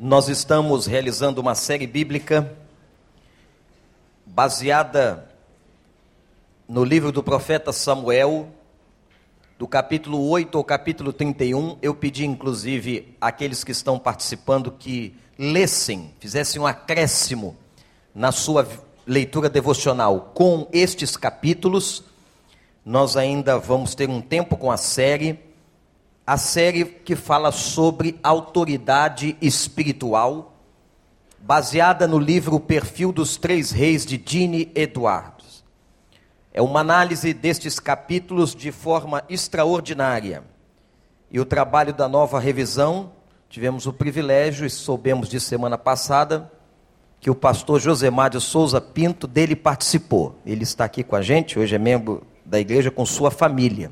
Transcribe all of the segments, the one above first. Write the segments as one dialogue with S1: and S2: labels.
S1: Nós estamos realizando uma série bíblica baseada no livro do profeta Samuel, do capítulo 8 ao capítulo 31. Eu pedi, inclusive, àqueles que estão participando que lessem, fizessem um acréscimo na sua leitura devocional com estes capítulos. Nós ainda vamos ter um tempo com a série a série que fala sobre autoridade espiritual, baseada no livro O Perfil dos Três Reis de Dini Edwards. É uma análise destes capítulos de forma extraordinária. E o trabalho da nova revisão, tivemos o privilégio e soubemos de semana passada que o pastor Josemar de Souza Pinto dele participou. Ele está aqui com a gente, hoje é membro da igreja com sua família.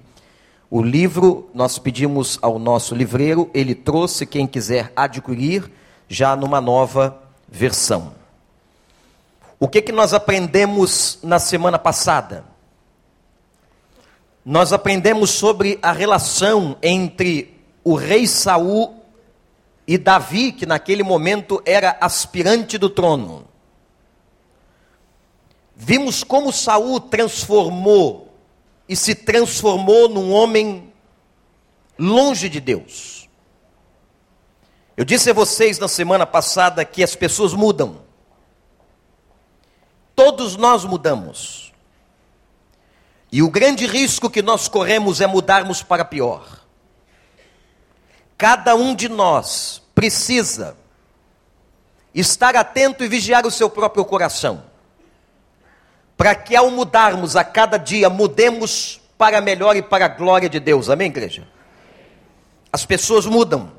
S1: O livro, nós pedimos ao nosso livreiro, ele trouxe, quem quiser adquirir, já numa nova versão. O que, que nós aprendemos na semana passada? Nós aprendemos sobre a relação entre o rei Saul e Davi, que naquele momento era aspirante do trono. Vimos como Saul transformou e se transformou num homem longe de Deus. Eu disse a vocês na semana passada que as pessoas mudam. Todos nós mudamos. E o grande risco que nós corremos é mudarmos para pior. Cada um de nós precisa estar atento e vigiar o seu próprio coração para que ao mudarmos a cada dia, mudemos para melhor e para a glória de Deus. Amém, igreja? As pessoas mudam.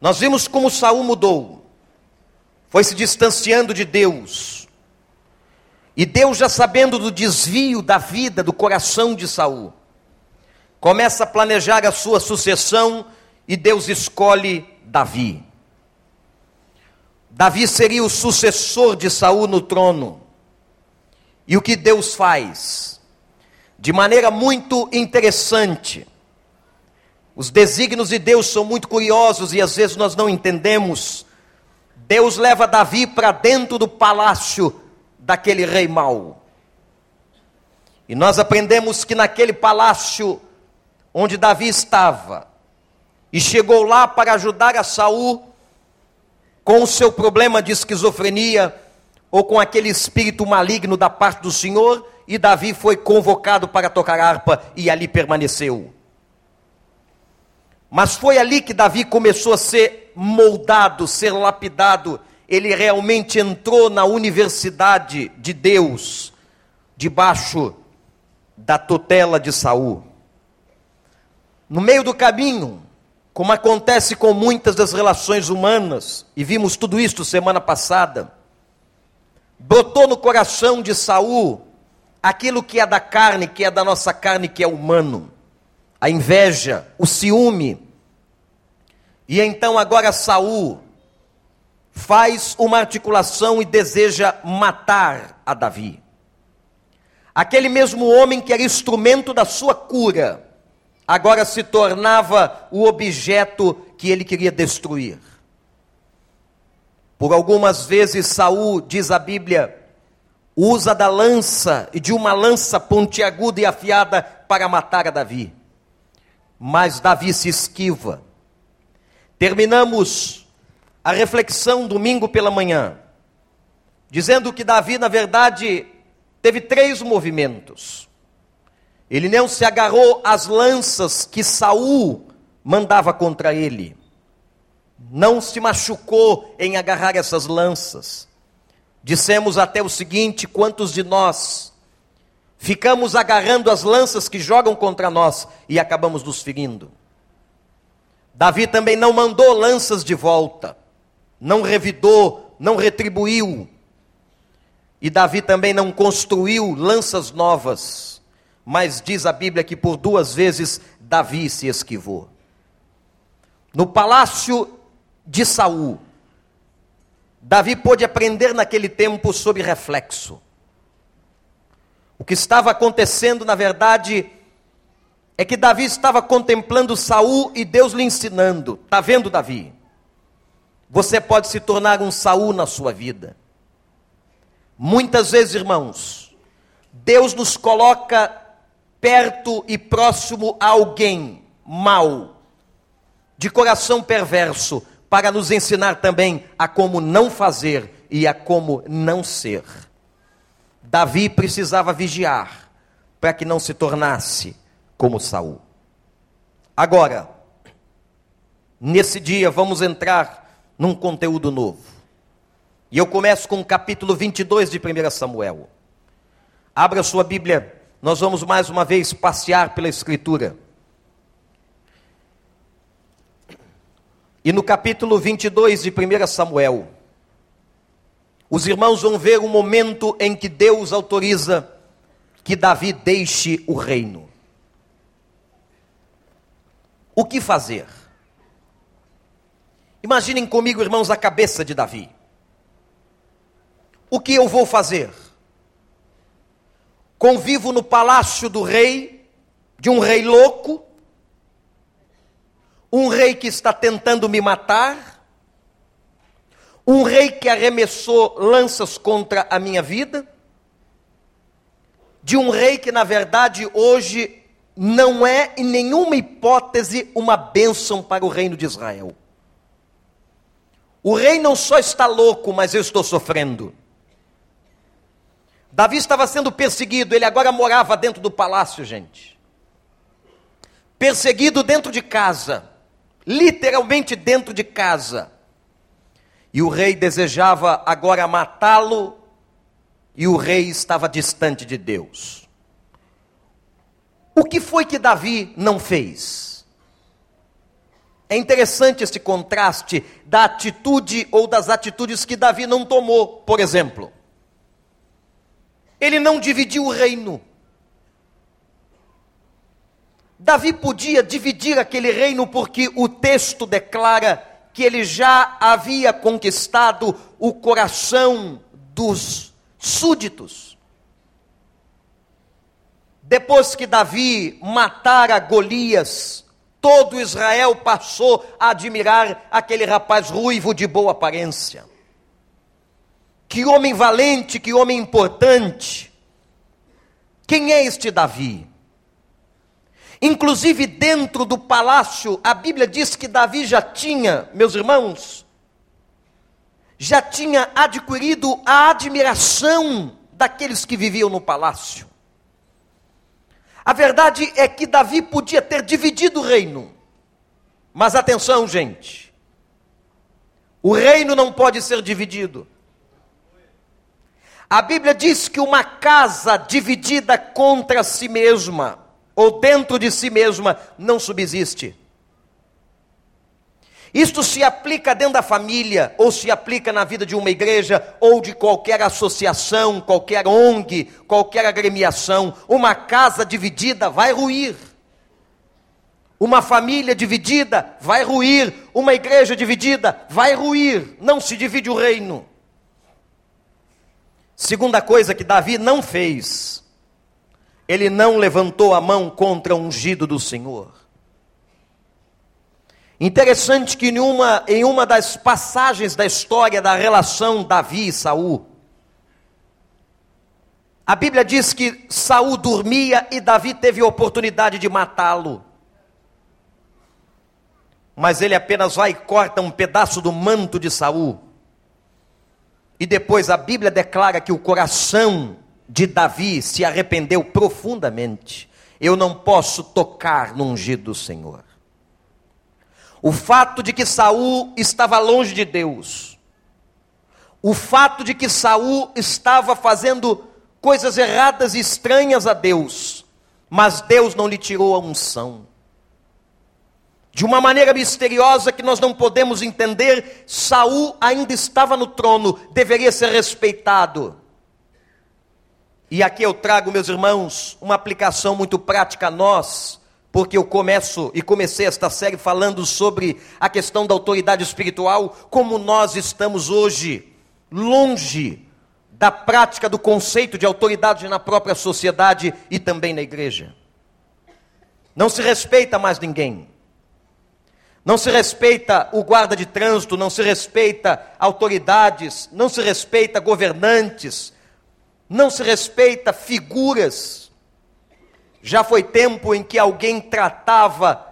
S1: Nós vimos como Saul mudou. Foi se distanciando de Deus. E Deus, já sabendo do desvio da vida, do coração de Saul, começa a planejar a sua sucessão e Deus escolhe Davi. Davi seria o sucessor de Saul no trono. E o que Deus faz? De maneira muito interessante. Os desígnios de Deus são muito curiosos e às vezes nós não entendemos. Deus leva Davi para dentro do palácio daquele rei mau. E nós aprendemos que naquele palácio onde Davi estava, e chegou lá para ajudar a Saul com o seu problema de esquizofrenia, ou com aquele espírito maligno da parte do Senhor, e Davi foi convocado para tocar harpa e ali permaneceu. Mas foi ali que Davi começou a ser moldado, ser lapidado. Ele realmente entrou na universidade de Deus, debaixo da tutela de Saul. No meio do caminho, como acontece com muitas das relações humanas, e vimos tudo isso semana passada, brotou no coração de Saul aquilo que é da carne, que é da nossa carne, que é humano, a inveja, o ciúme. E então agora Saul faz uma articulação e deseja matar a Davi. Aquele mesmo homem que era instrumento da sua cura, agora se tornava o objeto que ele queria destruir. Por algumas vezes Saul, diz a Bíblia, usa da lança e de uma lança pontiaguda e afiada para matar a Davi. Mas Davi se esquiva. Terminamos a reflexão domingo pela manhã, dizendo que Davi, na verdade, teve três movimentos. Ele não se agarrou às lanças que Saul mandava contra ele não se machucou em agarrar essas lanças. Dissemos até o seguinte: quantos de nós ficamos agarrando as lanças que jogam contra nós e acabamos nos ferindo? Davi também não mandou lanças de volta, não revidou, não retribuiu. E Davi também não construiu lanças novas, mas diz a Bíblia que por duas vezes Davi se esquivou. No palácio de Saul. Davi pôde aprender naquele tempo sobre reflexo. O que estava acontecendo, na verdade, é que Davi estava contemplando Saul e Deus lhe ensinando. Está vendo, Davi? você pode se tornar um Saul na sua vida. Muitas vezes, irmãos, Deus nos coloca perto e próximo a alguém mau, de coração perverso, para nos ensinar também a como não fazer e a como não ser. Davi precisava vigiar para que não se tornasse como Saul. Agora, nesse dia vamos entrar num conteúdo novo. E eu começo com o capítulo 22 de 1 Samuel. Abra sua Bíblia, nós vamos mais uma vez passear pela Escritura. E no capítulo 22 de 1 Samuel, os irmãos vão ver o momento em que Deus autoriza que Davi deixe o reino. O que fazer? Imaginem comigo, irmãos, a cabeça de Davi. O que eu vou fazer? Convivo no palácio do rei, de um rei louco, um rei que está tentando me matar, um rei que arremessou lanças contra a minha vida, de um rei que, na verdade, hoje não é em nenhuma hipótese uma bênção para o reino de Israel. O rei não só está louco, mas eu estou sofrendo. Davi estava sendo perseguido, ele agora morava dentro do palácio, gente. Perseguido dentro de casa literalmente dentro de casa. E o rei desejava agora matá-lo, e o rei estava distante de Deus. O que foi que Davi não fez? É interessante este contraste da atitude ou das atitudes que Davi não tomou, por exemplo. Ele não dividiu o reino. Davi podia dividir aquele reino porque o texto declara que ele já havia conquistado o coração dos súditos. Depois que Davi matara Golias, todo Israel passou a admirar aquele rapaz ruivo de boa aparência. Que homem valente, que homem importante. Quem é este Davi? Inclusive dentro do palácio, a Bíblia diz que Davi já tinha, meus irmãos, já tinha adquirido a admiração daqueles que viviam no palácio. A verdade é que Davi podia ter dividido o reino. Mas atenção, gente. O reino não pode ser dividido. A Bíblia diz que uma casa dividida contra si mesma ou dentro de si mesma não subsiste. Isto se aplica dentro da família, ou se aplica na vida de uma igreja, ou de qualquer associação, qualquer ONG, qualquer agremiação. Uma casa dividida vai ruir. Uma família dividida vai ruir. Uma igreja dividida vai ruir. Não se divide o reino. Segunda coisa que Davi não fez ele não levantou a mão contra o ungido do Senhor. Interessante que em uma, em uma das passagens da história da relação Davi e Saul, a Bíblia diz que Saul dormia e Davi teve a oportunidade de matá-lo. Mas ele apenas vai e corta um pedaço do manto de Saul. E depois a Bíblia declara que o coração de Davi se arrependeu profundamente. Eu não posso tocar no ungido do Senhor. O fato de que Saul estava longe de Deus, o fato de que Saul estava fazendo coisas erradas e estranhas a Deus, mas Deus não lhe tirou a unção. De uma maneira misteriosa que nós não podemos entender, Saul ainda estava no trono, deveria ser respeitado e aqui eu trago, meus irmãos, uma aplicação muito prática a nós, porque eu começo e comecei esta série falando sobre a questão da autoridade espiritual, como nós estamos hoje longe da prática do conceito de autoridade na própria sociedade e também na igreja. Não se respeita mais ninguém. Não se respeita o guarda de trânsito, não se respeita autoridades, não se respeita governantes, não se respeita figuras. Já foi tempo em que alguém tratava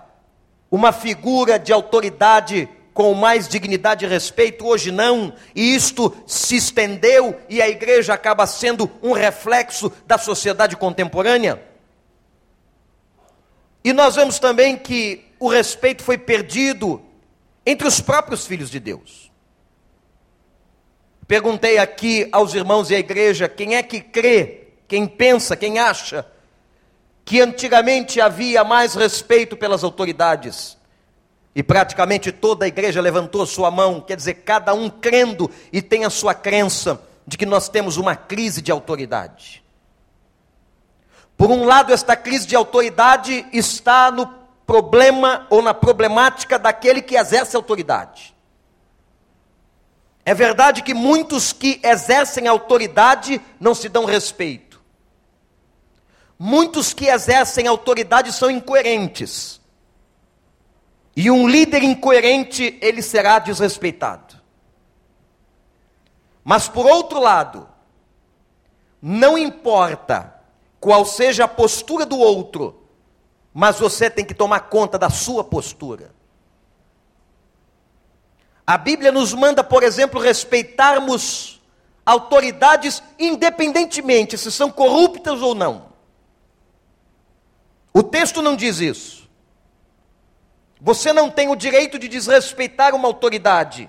S1: uma figura de autoridade com mais dignidade e respeito, hoje não, e isto se estendeu e a igreja acaba sendo um reflexo da sociedade contemporânea. E nós vemos também que o respeito foi perdido entre os próprios filhos de Deus. Perguntei aqui aos irmãos e à igreja quem é que crê, quem pensa, quem acha que antigamente havia mais respeito pelas autoridades. E praticamente toda a igreja levantou sua mão, quer dizer, cada um crendo e tem a sua crença de que nós temos uma crise de autoridade. Por um lado, esta crise de autoridade está no problema ou na problemática daquele que exerce autoridade. É verdade que muitos que exercem autoridade não se dão respeito. Muitos que exercem autoridade são incoerentes. E um líder incoerente, ele será desrespeitado. Mas por outro lado, não importa qual seja a postura do outro, mas você tem que tomar conta da sua postura. A Bíblia nos manda, por exemplo, respeitarmos autoridades independentemente se são corruptas ou não. O texto não diz isso. Você não tem o direito de desrespeitar uma autoridade,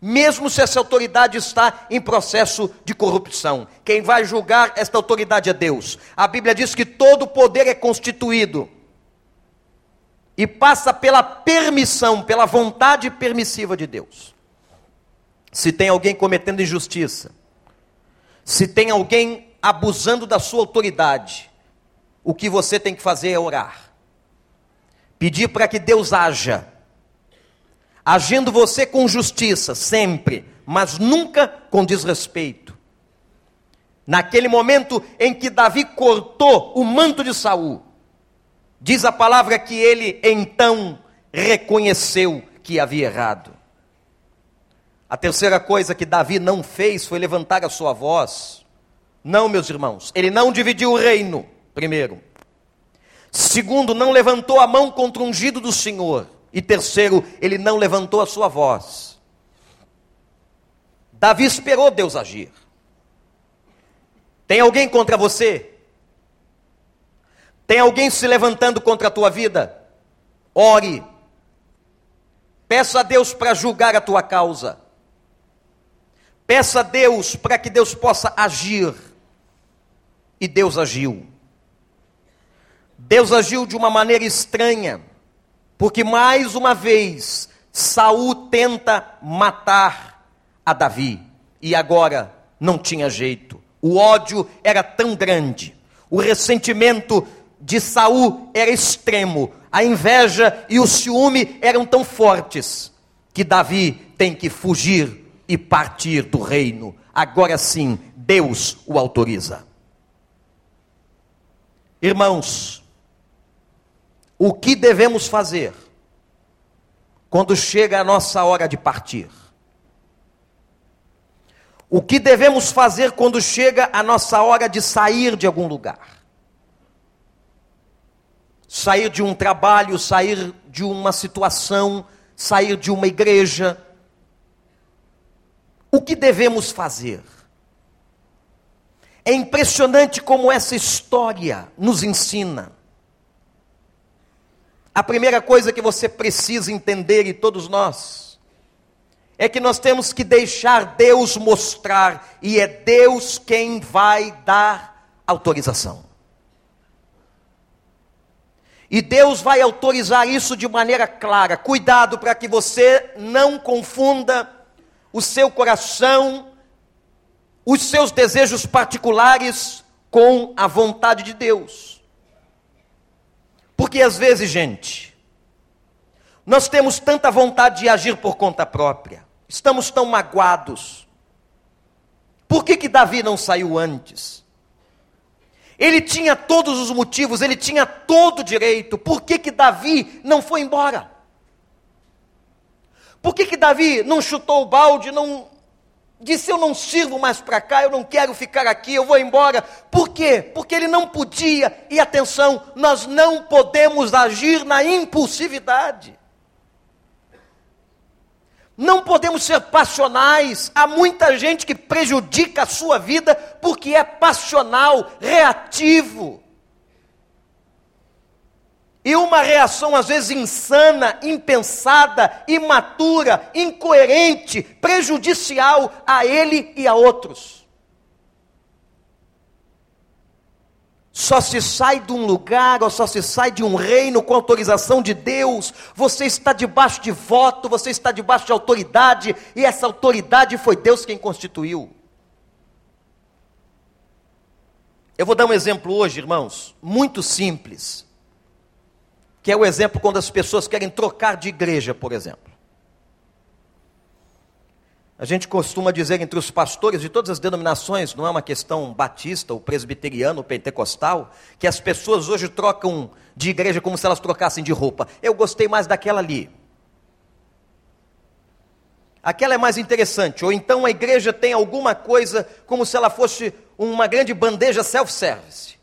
S1: mesmo se essa autoridade está em processo de corrupção. Quem vai julgar esta autoridade é Deus. A Bíblia diz que todo poder é constituído e passa pela permissão, pela vontade permissiva de Deus. Se tem alguém cometendo injustiça, se tem alguém abusando da sua autoridade, o que você tem que fazer é orar. Pedir para que Deus haja, agindo você com justiça, sempre, mas nunca com desrespeito. Naquele momento em que Davi cortou o manto de Saul, Diz a palavra que ele então reconheceu que havia errado. A terceira coisa que Davi não fez foi levantar a sua voz. Não, meus irmãos, ele não dividiu o reino, primeiro. Segundo, não levantou a mão contra o ungido do Senhor. E terceiro, ele não levantou a sua voz. Davi esperou Deus agir. Tem alguém contra você? Tem alguém se levantando contra a tua vida? Ore. Peça a Deus para julgar a tua causa. Peça a Deus para que Deus possa agir. E Deus agiu. Deus agiu de uma maneira estranha, porque mais uma vez Saul tenta matar a Davi, e agora não tinha jeito. O ódio era tão grande, o ressentimento de Saul era extremo, a inveja e o ciúme eram tão fortes que Davi tem que fugir e partir do reino. Agora sim, Deus o autoriza. Irmãos, o que devemos fazer quando chega a nossa hora de partir? O que devemos fazer quando chega a nossa hora de sair de algum lugar? Sair de um trabalho, sair de uma situação, sair de uma igreja. O que devemos fazer? É impressionante como essa história nos ensina. A primeira coisa que você precisa entender, e todos nós, é que nós temos que deixar Deus mostrar, e é Deus quem vai dar autorização. E Deus vai autorizar isso de maneira clara. Cuidado para que você não confunda o seu coração, os seus desejos particulares com a vontade de Deus. Porque às vezes, gente, nós temos tanta vontade de agir por conta própria, estamos tão magoados. Por que, que Davi não saiu antes? Ele tinha todos os motivos, ele tinha todo o direito. Por que, que Davi não foi embora? Por que, que Davi não chutou o balde, não disse eu não sirvo mais para cá, eu não quero ficar aqui, eu vou embora. Por quê? Porque ele não podia. E atenção, nós não podemos agir na impulsividade. Não podemos ser passionais. Há muita gente que prejudica a sua vida porque é passional, reativo. E uma reação às vezes insana, impensada, imatura, incoerente, prejudicial a ele e a outros. Só se sai de um lugar ou só se sai de um reino com autorização de Deus. Você está debaixo de voto, você está debaixo de autoridade, e essa autoridade foi Deus quem constituiu. Eu vou dar um exemplo hoje, irmãos, muito simples, que é o exemplo quando as pessoas querem trocar de igreja, por exemplo. A gente costuma dizer entre os pastores de todas as denominações, não é uma questão batista, ou presbiteriana, ou pentecostal, que as pessoas hoje trocam de igreja como se elas trocassem de roupa. Eu gostei mais daquela ali. Aquela é mais interessante. Ou então a igreja tem alguma coisa como se ela fosse uma grande bandeja self-service.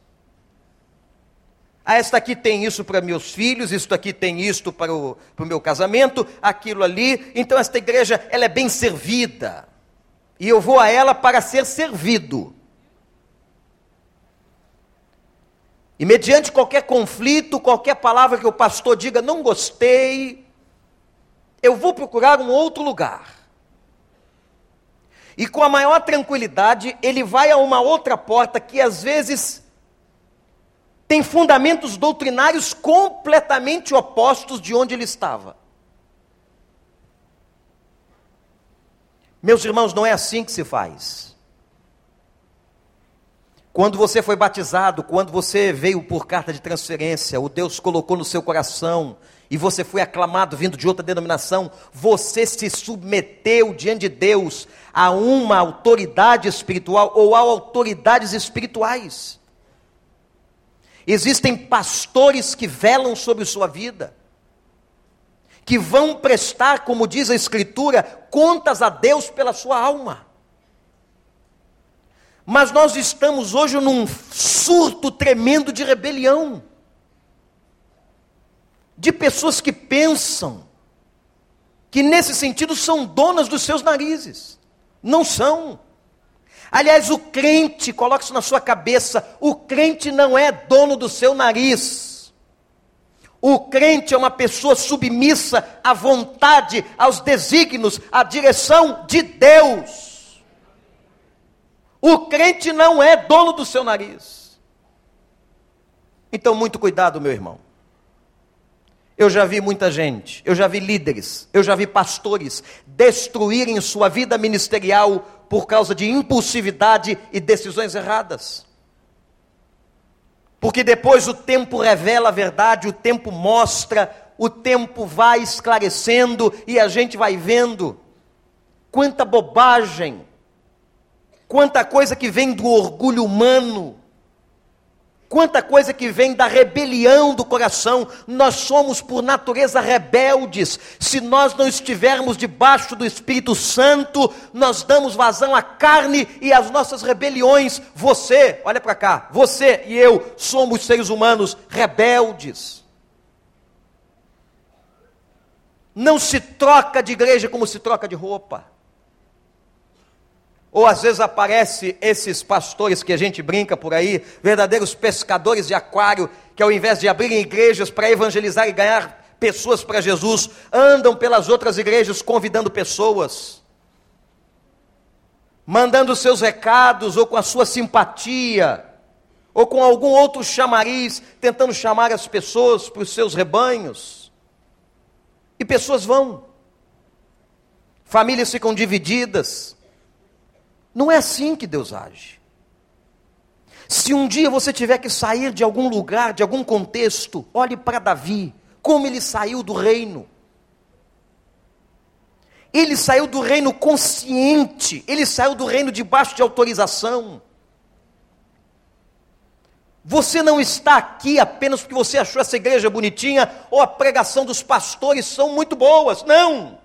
S1: Ah, esta aqui tem isso para meus filhos, isto aqui tem isto para o, para o meu casamento, aquilo ali. Então esta igreja, ela é bem servida. E eu vou a ela para ser servido. E mediante qualquer conflito, qualquer palavra que o pastor diga, não gostei, eu vou procurar um outro lugar. E com a maior tranquilidade, ele vai a uma outra porta que às vezes tem fundamentos doutrinários completamente opostos de onde ele estava. Meus irmãos, não é assim que se faz. Quando você foi batizado, quando você veio por carta de transferência, o Deus colocou no seu coração e você foi aclamado vindo de outra denominação, você se submeteu diante de Deus a uma autoridade espiritual ou a autoridades espirituais. Existem pastores que velam sobre sua vida, que vão prestar, como diz a Escritura, contas a Deus pela sua alma. Mas nós estamos hoje num surto tremendo de rebelião, de pessoas que pensam que nesse sentido são donas dos seus narizes. Não são. Aliás, o crente, coloque isso na sua cabeça: o crente não é dono do seu nariz. O crente é uma pessoa submissa à vontade, aos desígnios, à direção de Deus. O crente não é dono do seu nariz. Então, muito cuidado, meu irmão. Eu já vi muita gente, eu já vi líderes, eu já vi pastores destruírem sua vida ministerial por causa de impulsividade e decisões erradas. Porque depois o tempo revela a verdade, o tempo mostra, o tempo vai esclarecendo e a gente vai vendo quanta bobagem, quanta coisa que vem do orgulho humano, Quanta coisa que vem da rebelião do coração, nós somos por natureza rebeldes. Se nós não estivermos debaixo do Espírito Santo, nós damos vazão à carne e às nossas rebeliões. Você, olha para cá, você e eu somos seres humanos rebeldes. Não se troca de igreja como se troca de roupa. Ou às vezes aparece esses pastores que a gente brinca por aí, verdadeiros pescadores de aquário, que ao invés de abrirem igrejas para evangelizar e ganhar pessoas para Jesus, andam pelas outras igrejas convidando pessoas, mandando seus recados ou com a sua simpatia, ou com algum outro chamariz, tentando chamar as pessoas para os seus rebanhos. E pessoas vão. Famílias ficam divididas não é assim que Deus age. Se um dia você tiver que sair de algum lugar, de algum contexto, olhe para Davi, como ele saiu do reino. Ele saiu do reino consciente, ele saiu do reino debaixo de autorização. Você não está aqui apenas porque você achou essa igreja bonitinha ou a pregação dos pastores são muito boas. Não!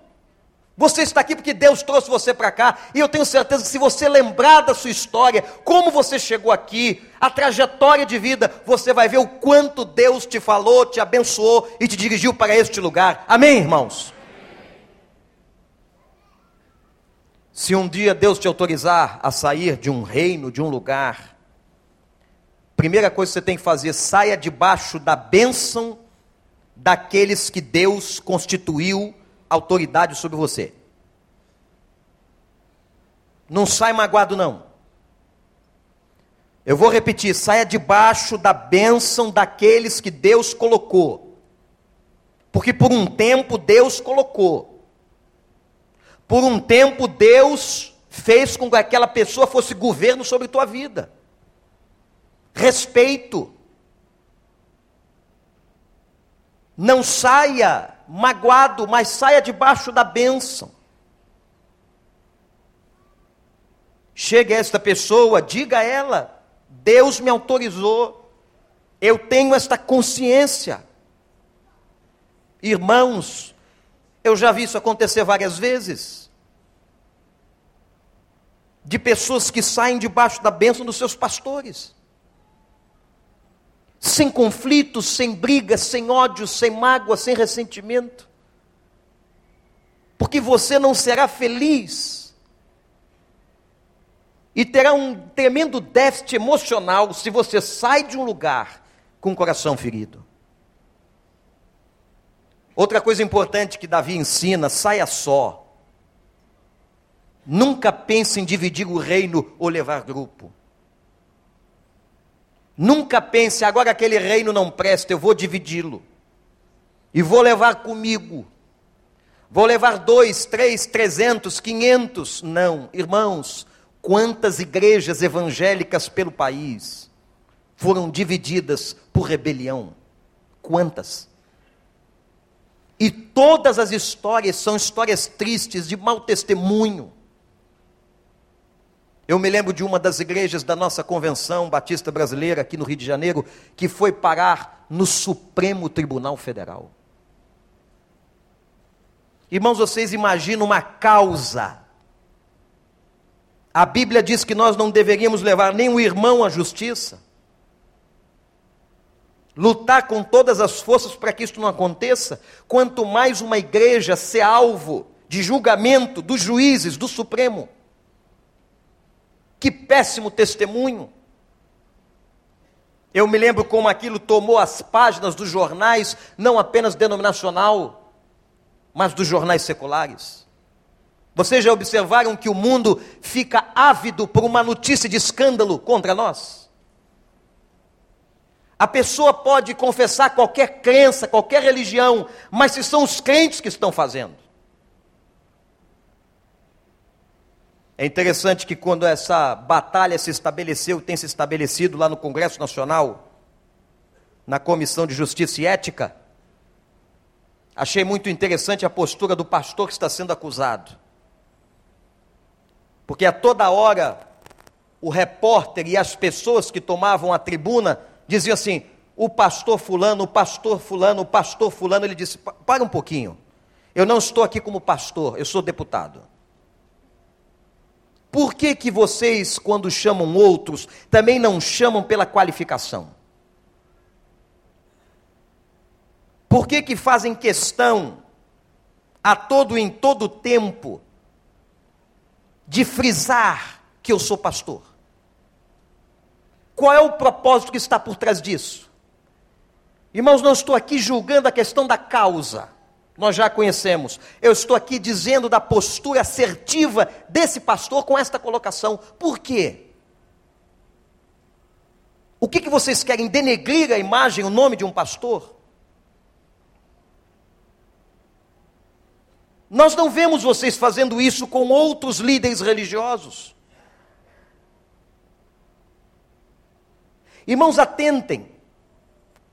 S1: Você está aqui porque Deus trouxe você para cá, e eu tenho certeza que se você lembrar da sua história, como você chegou aqui, a trajetória de vida, você vai ver o quanto Deus te falou, te abençoou e te dirigiu para este lugar. Amém, irmãos? Se um dia Deus te autorizar a sair de um reino, de um lugar, primeira coisa que você tem que fazer, saia debaixo da bênção daqueles que Deus constituiu autoridade sobre você. Não sai magoado, não. Eu vou repetir: saia debaixo da bênção daqueles que Deus colocou. Porque por um tempo Deus colocou. Por um tempo Deus fez com que aquela pessoa fosse governo sobre tua vida. Respeito. Não saia magoado, mas saia debaixo da bênção. Chegue a esta pessoa, diga a ela: Deus me autorizou, eu tenho esta consciência. Irmãos, eu já vi isso acontecer várias vezes. De pessoas que saem debaixo da bênção dos seus pastores sem conflitos, sem brigas, sem ódio, sem mágoa, sem ressentimento. Porque você não será feliz e terá um tremendo déficit emocional se você sai de um lugar com o coração ferido. Outra coisa importante que Davi ensina: saia só. Nunca pense em dividir o reino ou levar grupo. Nunca pense, agora aquele reino não presta, eu vou dividi-lo. E vou levar comigo. Vou levar dois, três, trezentos, quinhentos. Não, irmãos, quantas igrejas evangélicas pelo país foram divididas por rebelião? Quantas? E todas as histórias são histórias tristes, de mau testemunho. Eu me lembro de uma das igrejas da nossa convenção batista brasileira aqui no Rio de Janeiro, que foi parar no Supremo Tribunal Federal. Irmãos, vocês imaginam uma causa. A Bíblia diz que nós não deveríamos levar nenhum irmão à justiça. Lutar com todas as forças para que isso não aconteça. Quanto mais uma igreja ser alvo de julgamento dos juízes do Supremo. Que péssimo testemunho. Eu me lembro como aquilo tomou as páginas dos jornais, não apenas denominacional, mas dos jornais seculares. Vocês já observaram que o mundo fica ávido por uma notícia de escândalo contra nós? A pessoa pode confessar qualquer crença, qualquer religião, mas se são os crentes que estão fazendo. É interessante que quando essa batalha se estabeleceu, tem se estabelecido lá no Congresso Nacional, na Comissão de Justiça e Ética, achei muito interessante a postura do pastor que está sendo acusado. Porque a toda hora o repórter e as pessoas que tomavam a tribuna diziam assim: o pastor fulano, o pastor fulano, o pastor fulano, ele disse: para um pouquinho. Eu não estou aqui como pastor, eu sou deputado. Por que, que vocês, quando chamam outros, também não chamam pela qualificação? Por que, que fazem questão, a todo em todo tempo, de frisar que eu sou pastor? Qual é o propósito que está por trás disso? Irmãos, não estou aqui julgando a questão da causa nós já conhecemos. Eu estou aqui dizendo da postura assertiva desse pastor com esta colocação. Por quê? O que, que vocês querem? Denegrir a imagem, o nome de um pastor? Nós não vemos vocês fazendo isso com outros líderes religiosos. Irmãos, atentem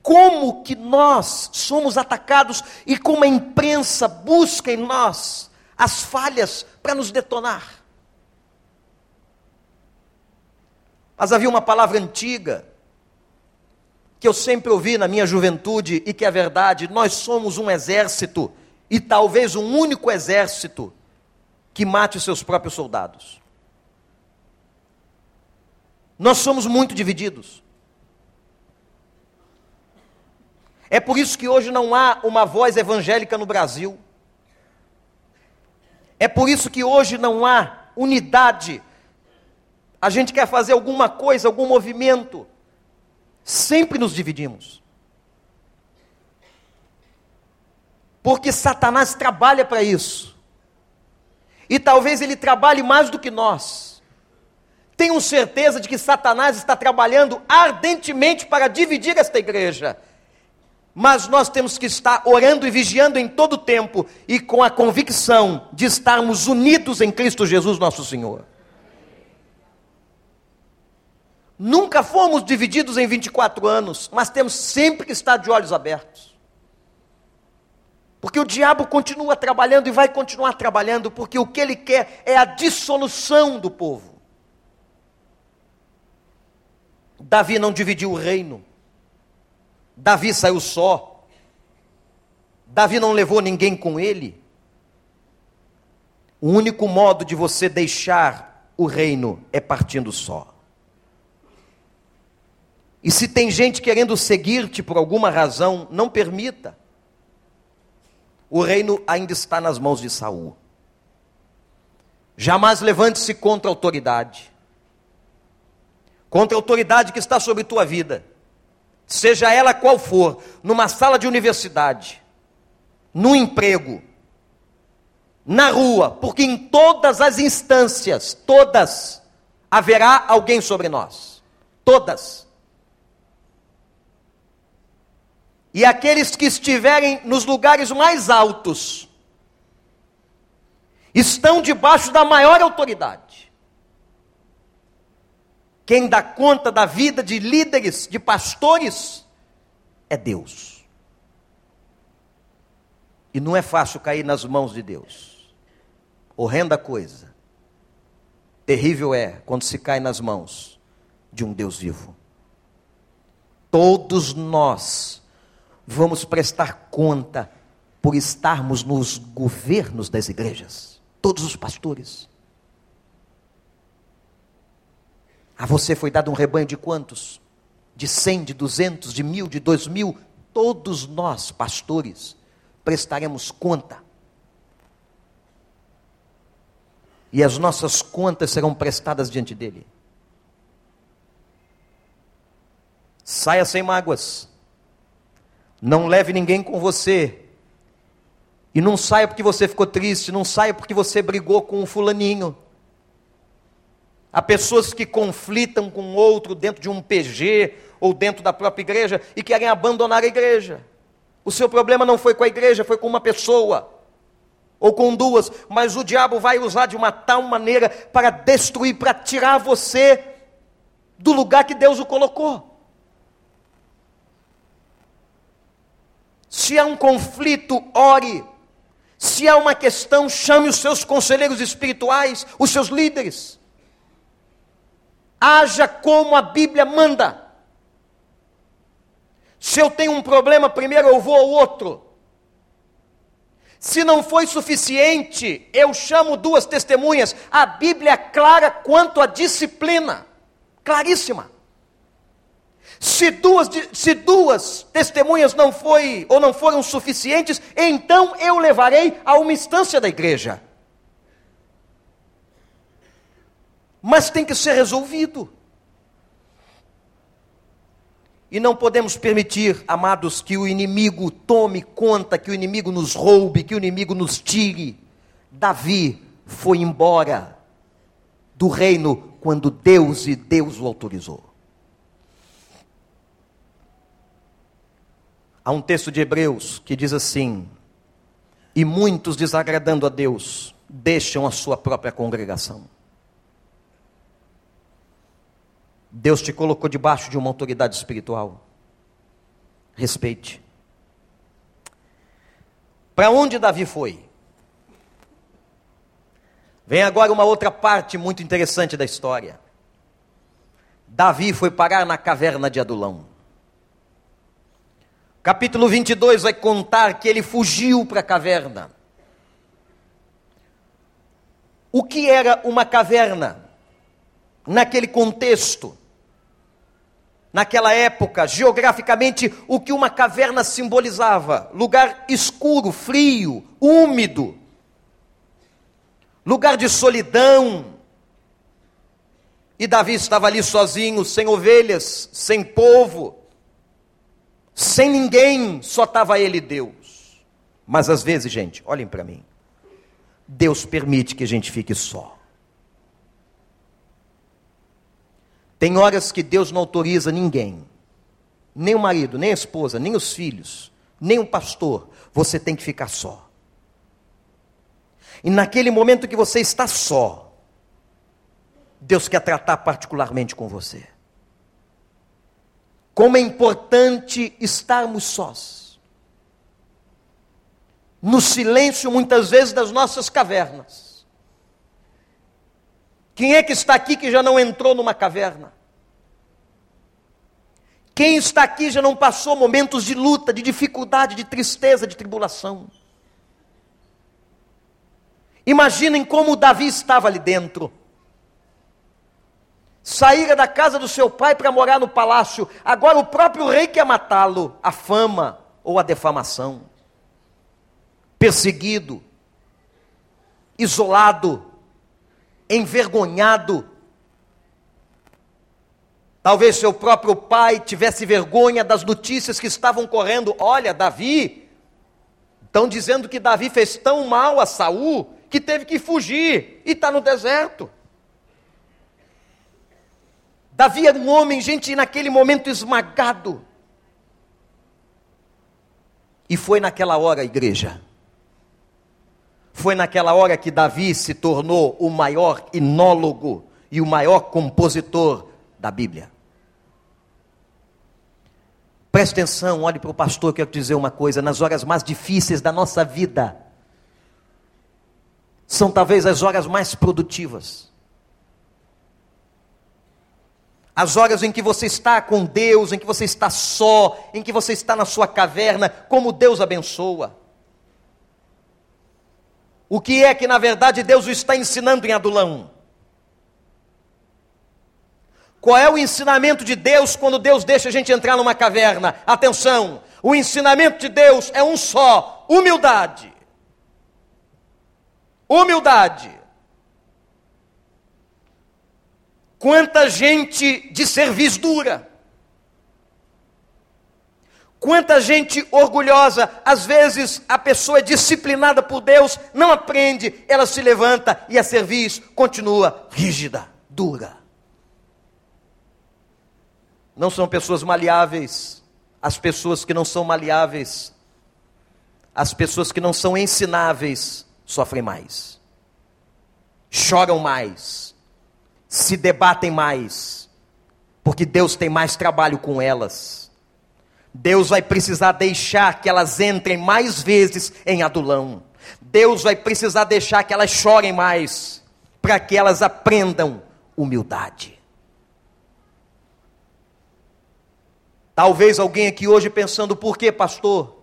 S1: como que nós somos atacados e como a imprensa busca em nós as falhas para nos detonar. Mas havia uma palavra antiga que eu sempre ouvi na minha juventude e que é verdade: nós somos um exército e talvez um único exército que mate os seus próprios soldados. Nós somos muito divididos. É por isso que hoje não há uma voz evangélica no Brasil. É por isso que hoje não há unidade. A gente quer fazer alguma coisa, algum movimento. Sempre nos dividimos. Porque Satanás trabalha para isso. E talvez ele trabalhe mais do que nós. Tenho certeza de que Satanás está trabalhando ardentemente para dividir esta igreja. Mas nós temos que estar orando e vigiando em todo o tempo e com a convicção de estarmos unidos em Cristo Jesus, nosso Senhor. Nunca fomos divididos em 24 anos, mas temos sempre que estar de olhos abertos. Porque o diabo continua trabalhando e vai continuar trabalhando, porque o que ele quer é a dissolução do povo. Davi não dividiu o reino. Davi saiu só. Davi não levou ninguém com ele. O único modo de você deixar o reino é partindo só. E se tem gente querendo seguir-te por alguma razão, não permita. O reino ainda está nas mãos de Saul. Jamais levante-se contra a autoridade. Contra a autoridade que está sobre tua vida seja ela qual for, numa sala de universidade, no emprego, na rua, porque em todas as instâncias, todas, haverá alguém sobre nós. Todas. E aqueles que estiverem nos lugares mais altos, estão debaixo da maior autoridade. Quem dá conta da vida de líderes, de pastores, é Deus. E não é fácil cair nas mãos de Deus. Horrenda coisa. Terrível é quando se cai nas mãos de um Deus vivo. Todos nós vamos prestar conta por estarmos nos governos das igrejas. Todos os pastores. A você foi dado um rebanho de quantos? De cem, de duzentos, de mil, de dois mil. Todos nós, pastores, prestaremos conta. E as nossas contas serão prestadas diante dele. Saia sem mágoas. Não leve ninguém com você. E não saia porque você ficou triste, não saia porque você brigou com um fulaninho. Há pessoas que conflitam com outro dentro de um PG ou dentro da própria igreja e querem abandonar a igreja. O seu problema não foi com a igreja, foi com uma pessoa ou com duas, mas o diabo vai usar de uma tal maneira para destruir, para tirar você do lugar que Deus o colocou. Se há um conflito, ore. Se há uma questão, chame os seus conselheiros espirituais, os seus líderes haja como a Bíblia manda. Se eu tenho um problema, primeiro eu vou ao outro. Se não foi suficiente, eu chamo duas testemunhas. A Bíblia é clara quanto à disciplina, claríssima. Se duas, se duas testemunhas não foi ou não foram suficientes, então eu levarei a uma instância da igreja. Mas tem que ser resolvido. E não podemos permitir, amados, que o inimigo tome conta, que o inimigo nos roube, que o inimigo nos tire. Davi foi embora do reino quando Deus e Deus o autorizou. Há um texto de Hebreus que diz assim: E muitos desagradando a Deus deixam a sua própria congregação. Deus te colocou debaixo de uma autoridade espiritual. Respeite. Para onde Davi foi? Vem agora uma outra parte muito interessante da história. Davi foi parar na caverna de Adulão. Capítulo 22 vai contar que ele fugiu para a caverna. O que era uma caverna? Naquele contexto, naquela época, geograficamente, o que uma caverna simbolizava? Lugar escuro, frio, úmido, lugar de solidão. E Davi estava ali sozinho, sem ovelhas, sem povo, sem ninguém, só estava ele e Deus. Mas às vezes, gente, olhem para mim. Deus permite que a gente fique só. Tem horas que Deus não autoriza ninguém, nem o marido, nem a esposa, nem os filhos, nem o pastor. Você tem que ficar só. E naquele momento que você está só, Deus quer tratar particularmente com você. Como é importante estarmos sós no silêncio, muitas vezes, das nossas cavernas. Quem é que está aqui que já não entrou numa caverna? Quem está aqui já não passou momentos de luta, de dificuldade, de tristeza, de tribulação? Imaginem como Davi estava ali dentro. Saíra da casa do seu pai para morar no palácio, agora o próprio rei quer matá-lo, a fama ou a defamação perseguido, isolado, envergonhado. Talvez seu próprio pai tivesse vergonha das notícias que estavam correndo. Olha, Davi, estão dizendo que Davi fez tão mal a Saul que teve que fugir e está no deserto. Davi era um homem, gente, naquele momento esmagado. E foi naquela hora, igreja, foi naquela hora que Davi se tornou o maior inólogo e o maior compositor da Bíblia. Preste atenção, olhe para o pastor, quero te dizer uma coisa: nas horas mais difíceis da nossa vida, são talvez as horas mais produtivas. As horas em que você está com Deus, em que você está só, em que você está na sua caverna, como Deus abençoa. O que é que na verdade Deus está ensinando em Adulão? Qual é o ensinamento de Deus quando Deus deixa a gente entrar numa caverna? Atenção, o ensinamento de Deus é um só: humildade. Humildade. Quanta gente de serviço dura Quanta gente orgulhosa, às vezes a pessoa é disciplinada por Deus, não aprende, ela se levanta e a serviço continua rígida, dura. Não são pessoas maleáveis, as pessoas que não são maleáveis, as pessoas que não são ensináveis, sofrem mais, choram mais, se debatem mais, porque Deus tem mais trabalho com elas. Deus vai precisar deixar que elas entrem mais vezes em adulão. Deus vai precisar deixar que elas chorem mais, para que elas aprendam humildade. Talvez alguém aqui hoje pensando, por que, pastor?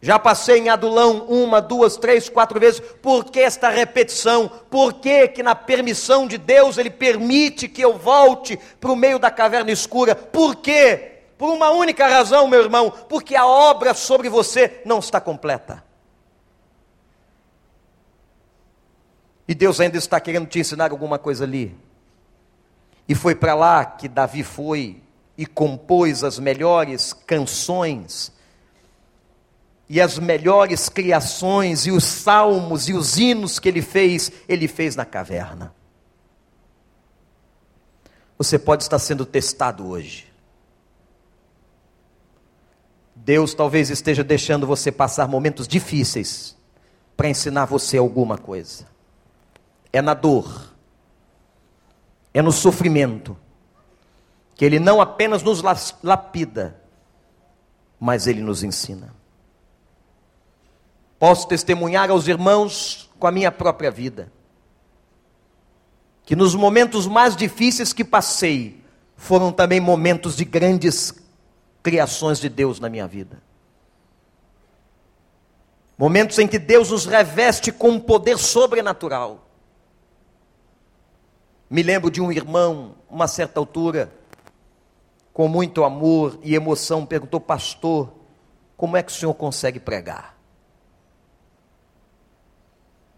S1: Já passei em adulão uma, duas, três, quatro vezes. Por que esta repetição? Por que, que na permissão de Deus Ele permite que eu volte para o meio da caverna escura? Por quê? Por uma única razão, meu irmão, porque a obra sobre você não está completa. E Deus ainda está querendo te ensinar alguma coisa ali. E foi para lá que Davi foi e compôs as melhores canções e as melhores criações e os salmos e os hinos que ele fez, ele fez na caverna. Você pode estar sendo testado hoje. Deus talvez esteja deixando você passar momentos difíceis para ensinar você alguma coisa. É na dor, é no sofrimento, que Ele não apenas nos lapida, mas Ele nos ensina. Posso testemunhar aos irmãos com a minha própria vida, que nos momentos mais difíceis que passei, foram também momentos de grandes criações de Deus na minha vida. Momentos em que Deus nos reveste com um poder sobrenatural. Me lembro de um irmão, uma certa altura, com muito amor e emoção, perguntou, pastor, como é que o senhor consegue pregar?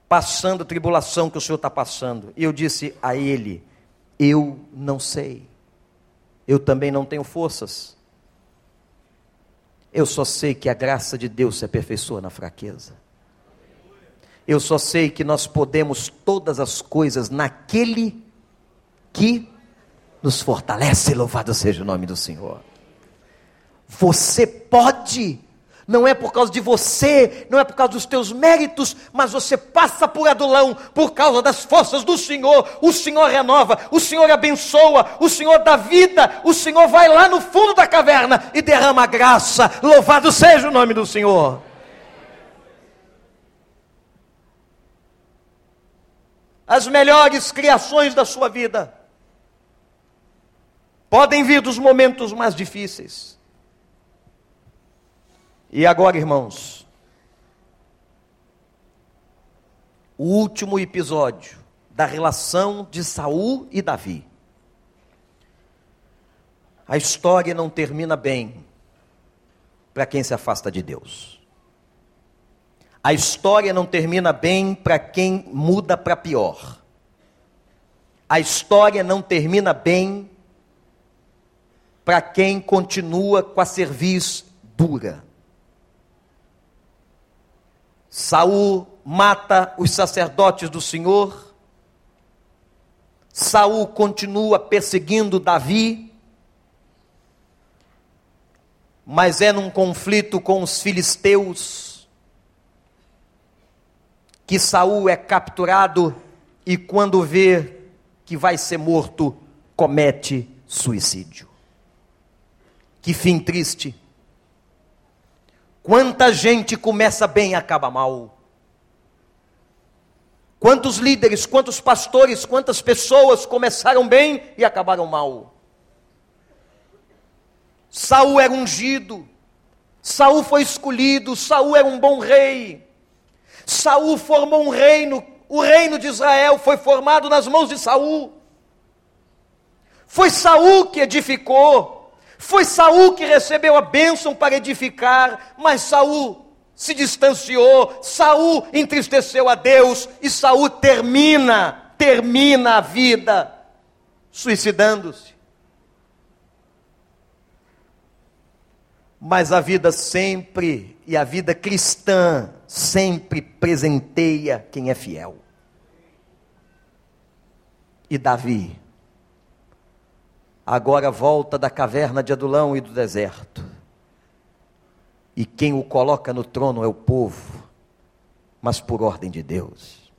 S1: Passando a tribulação que o senhor está passando. E eu disse a ele: Eu não sei. Eu também não tenho forças. Eu só sei que a graça de Deus se aperfeiçoa na fraqueza. Eu só sei que nós podemos todas as coisas naquele que nos fortalece. Louvado seja o nome do Senhor. Você pode não é por causa de você, não é por causa dos teus méritos, mas você passa por adulão por causa das forças do Senhor. O Senhor renova, o Senhor abençoa, o Senhor dá vida, o Senhor vai lá no fundo da caverna e derrama graça. Louvado seja o nome do Senhor. As melhores criações da sua vida podem vir dos momentos mais difíceis e agora, irmãos, o último episódio da relação de Saul e Davi. A história não termina bem para quem se afasta de Deus. A história não termina bem para quem muda para pior. A história não termina bem para quem continua com a cerviz dura. Saul mata os sacerdotes do Senhor. Saul continua perseguindo Davi. Mas é num conflito com os filisteus que Saul é capturado e quando vê que vai ser morto, comete suicídio. Que fim triste. Quanta gente começa bem e acaba mal. Quantos líderes, quantos pastores, quantas pessoas começaram bem e acabaram mal. Saul era ungido, Saul foi escolhido, Saul era um bom rei. Saul formou um reino, o reino de Israel foi formado nas mãos de Saul. Foi Saul que edificou, foi Saul que recebeu a bênção para edificar, mas Saul se distanciou, Saul entristeceu a Deus e Saul termina, termina a vida suicidando-se. Mas a vida sempre e a vida cristã sempre presenteia quem é fiel. E Davi agora volta da caverna de Adulão e do deserto. E quem o coloca no trono é o povo, mas por ordem de Deus.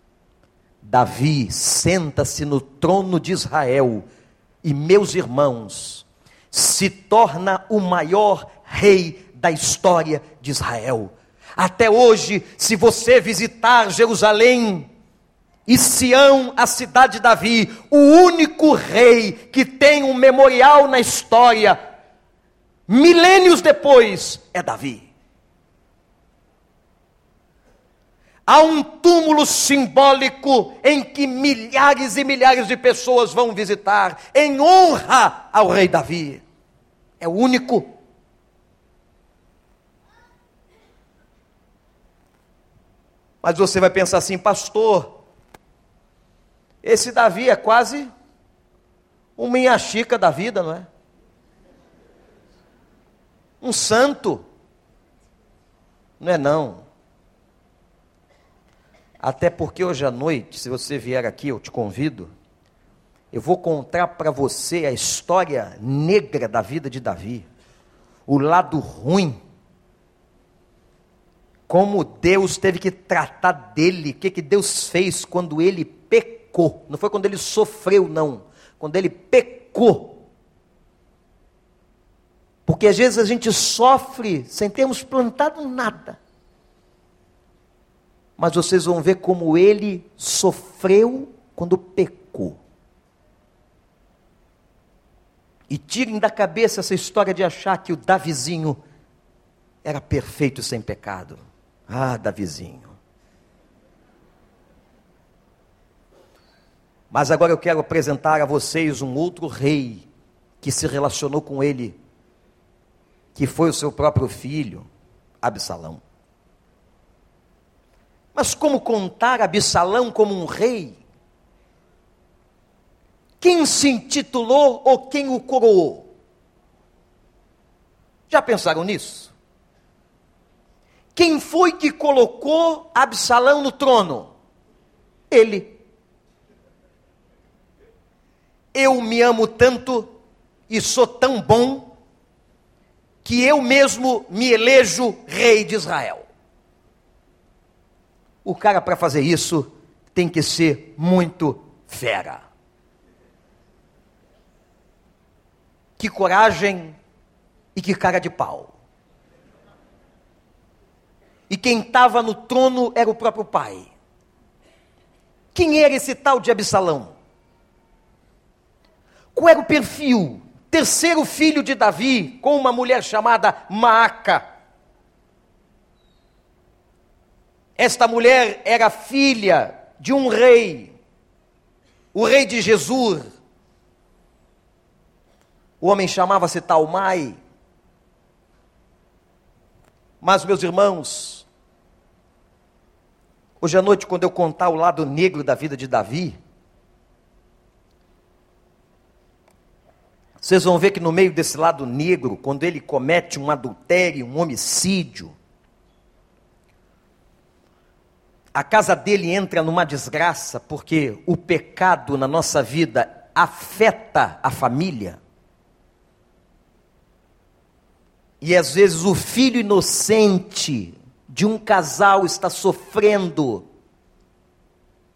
S1: Davi senta-se no trono de Israel e, meus irmãos, se torna o maior rei da história de Israel. Até hoje, se você visitar Jerusalém, e Sião, a cidade de Davi, o único rei que tem um memorial na história, milênios depois, é Davi. Há um túmulo simbólico em que milhares e milhares de pessoas vão visitar, em honra ao rei Davi. É o único. Mas você vai pensar assim, pastor, esse Davi é quase um minha chica da vida, não é? Um santo. Não é não. Até porque hoje à noite, se você vier aqui, eu te convido, eu vou contar para você a história negra da vida de Davi, o lado ruim, como Deus teve que tratar dele, o que, que Deus fez quando ele pecou. Não foi quando ele sofreu, não. Quando ele pecou. Porque às vezes a gente sofre sem termos plantado nada. Mas vocês vão ver como ele sofreu quando pecou. E tirem da cabeça essa história de achar que o Davizinho era perfeito sem pecado. Ah, Davizinho. Mas agora eu quero apresentar a vocês um outro rei que se relacionou com ele, que foi o seu próprio filho, Absalão. Mas como contar Absalão como um rei? Quem se intitulou ou quem o coroou? Já pensaram nisso? Quem foi que colocou Absalão no trono? Ele. Eu me amo tanto e sou tão bom que eu mesmo me elejo rei de Israel. O cara, para fazer isso, tem que ser muito fera. Que coragem e que cara de pau. E quem estava no trono era o próprio pai. Quem era esse tal de Absalão? Qual era o perfil? Terceiro filho de Davi, com uma mulher chamada Maaca. Esta mulher era filha de um rei, o rei de Jesus. O homem chamava-se Talmai. Mas, meus irmãos, hoje à noite, quando eu contar o lado negro da vida de Davi, vocês vão ver que no meio desse lado negro, quando ele comete um adultério, um homicídio, a casa dele entra numa desgraça porque o pecado na nossa vida afeta a família. E às vezes o filho inocente de um casal está sofrendo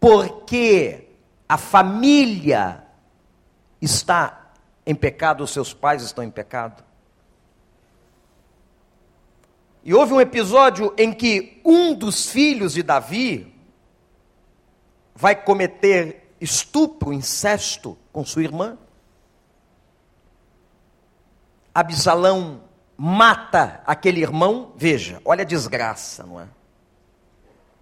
S1: porque a família está em pecado, os seus pais estão em pecado. E houve um episódio em que um dos filhos de Davi vai cometer estupro, incesto com sua irmã. Absalão mata aquele irmão, veja, olha a desgraça, não é?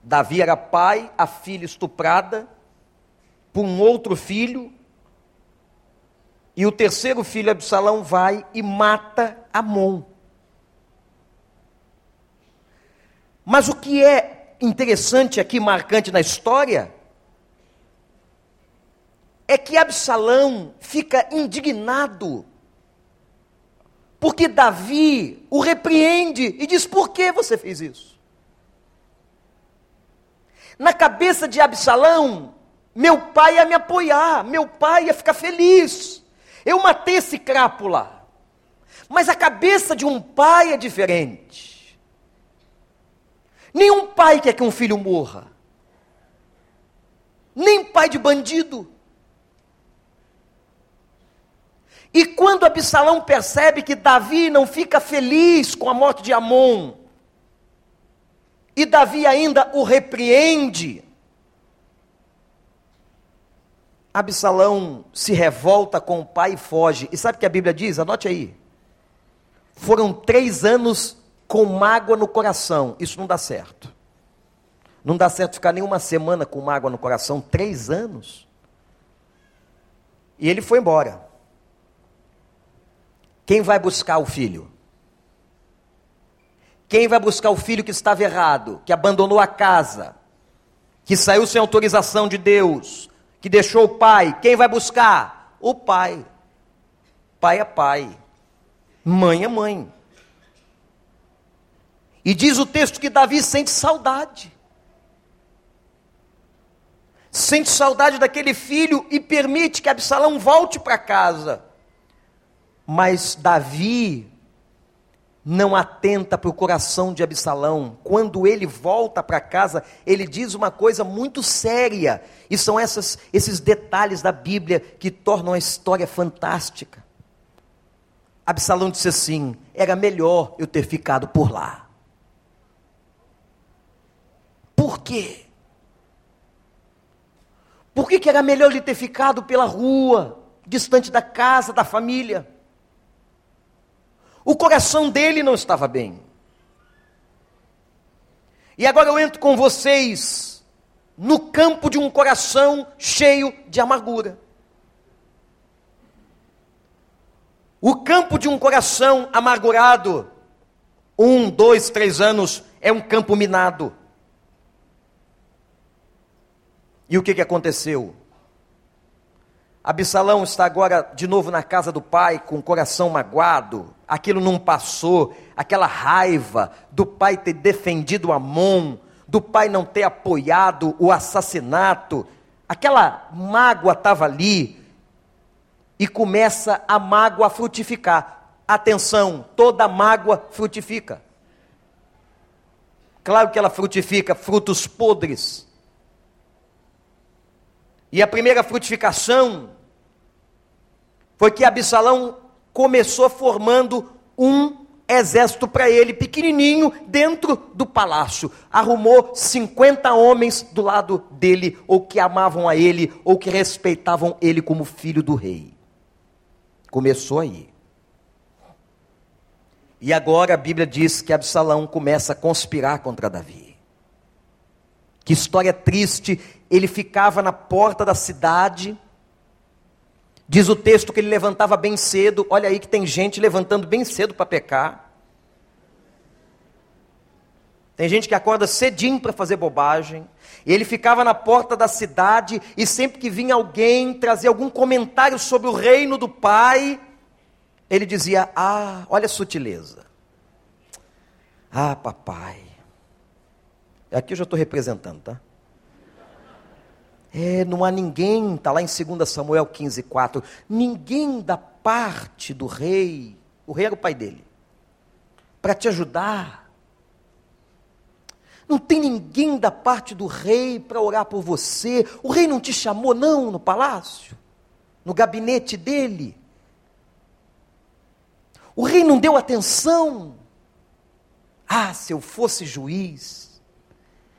S1: Davi era pai, a filha estuprada por um outro filho, e o terceiro filho, Absalão, vai e mata Amon. Mas o que é interessante aqui, marcante na história, é que Absalão fica indignado, porque Davi o repreende e diz: por que você fez isso? Na cabeça de Absalão, meu pai ia me apoiar, meu pai ia ficar feliz. Eu matei esse crápula. Mas a cabeça de um pai é diferente. Nenhum pai quer que um filho morra. Nem pai de bandido. E quando Absalão percebe que Davi não fica feliz com a morte de Amon, e Davi ainda o repreende, Absalão se revolta com o pai e foge. E sabe o que a Bíblia diz? Anote aí. Foram três anos com mágoa no coração. Isso não dá certo. Não dá certo ficar nem uma semana com mágoa no coração, três anos. E ele foi embora. Quem vai buscar o filho? Quem vai buscar o filho que estava errado, que abandonou a casa, que saiu sem autorização de Deus, que deixou o pai? Quem vai buscar? O pai. Pai é pai. Mãe é mãe. E diz o texto que Davi sente saudade. Sente saudade daquele filho e permite que Absalão volte para casa. Mas Davi não atenta para o coração de Absalão. Quando ele volta para casa, ele diz uma coisa muito séria. E são essas, esses detalhes da Bíblia que tornam a história fantástica. Absalão disse assim: era melhor eu ter ficado por lá. Por quê? Por que, que era melhor ele ter ficado pela rua, distante da casa, da família? O coração dele não estava bem. E agora eu entro com vocês no campo de um coração cheio de amargura. O campo de um coração amargurado, um, dois, três anos, é um campo minado. E o que, que aconteceu? Absalão está agora de novo na casa do pai, com o coração magoado. Aquilo não passou, aquela raiva do pai ter defendido Amon, do pai não ter apoiado o assassinato. Aquela mágoa estava ali e começa a mágoa a frutificar. Atenção, toda mágoa frutifica. Claro que ela frutifica frutos podres. E a primeira frutificação foi que Absalão começou formando um exército para ele, pequenininho, dentro do palácio. Arrumou 50 homens do lado dele, ou que amavam a ele, ou que respeitavam ele como filho do rei. Começou aí. E agora a Bíblia diz que Absalão começa a conspirar contra Davi. Que história triste, ele ficava na porta da cidade. Diz o texto que ele levantava bem cedo. Olha aí que tem gente levantando bem cedo para pecar. Tem gente que acorda cedinho para fazer bobagem. E ele ficava na porta da cidade e sempre que vinha alguém trazer algum comentário sobre o reino do Pai, ele dizia: Ah, olha a sutileza. Ah, papai. Aqui eu já estou representando, tá? É, não há ninguém, está lá em 2 Samuel 15, 4. Ninguém da parte do rei, o rei era o pai dele, para te ajudar. Não tem ninguém da parte do rei para orar por você. O rei não te chamou, não, no palácio, no gabinete dele. O rei não deu atenção. Ah, se eu fosse juiz,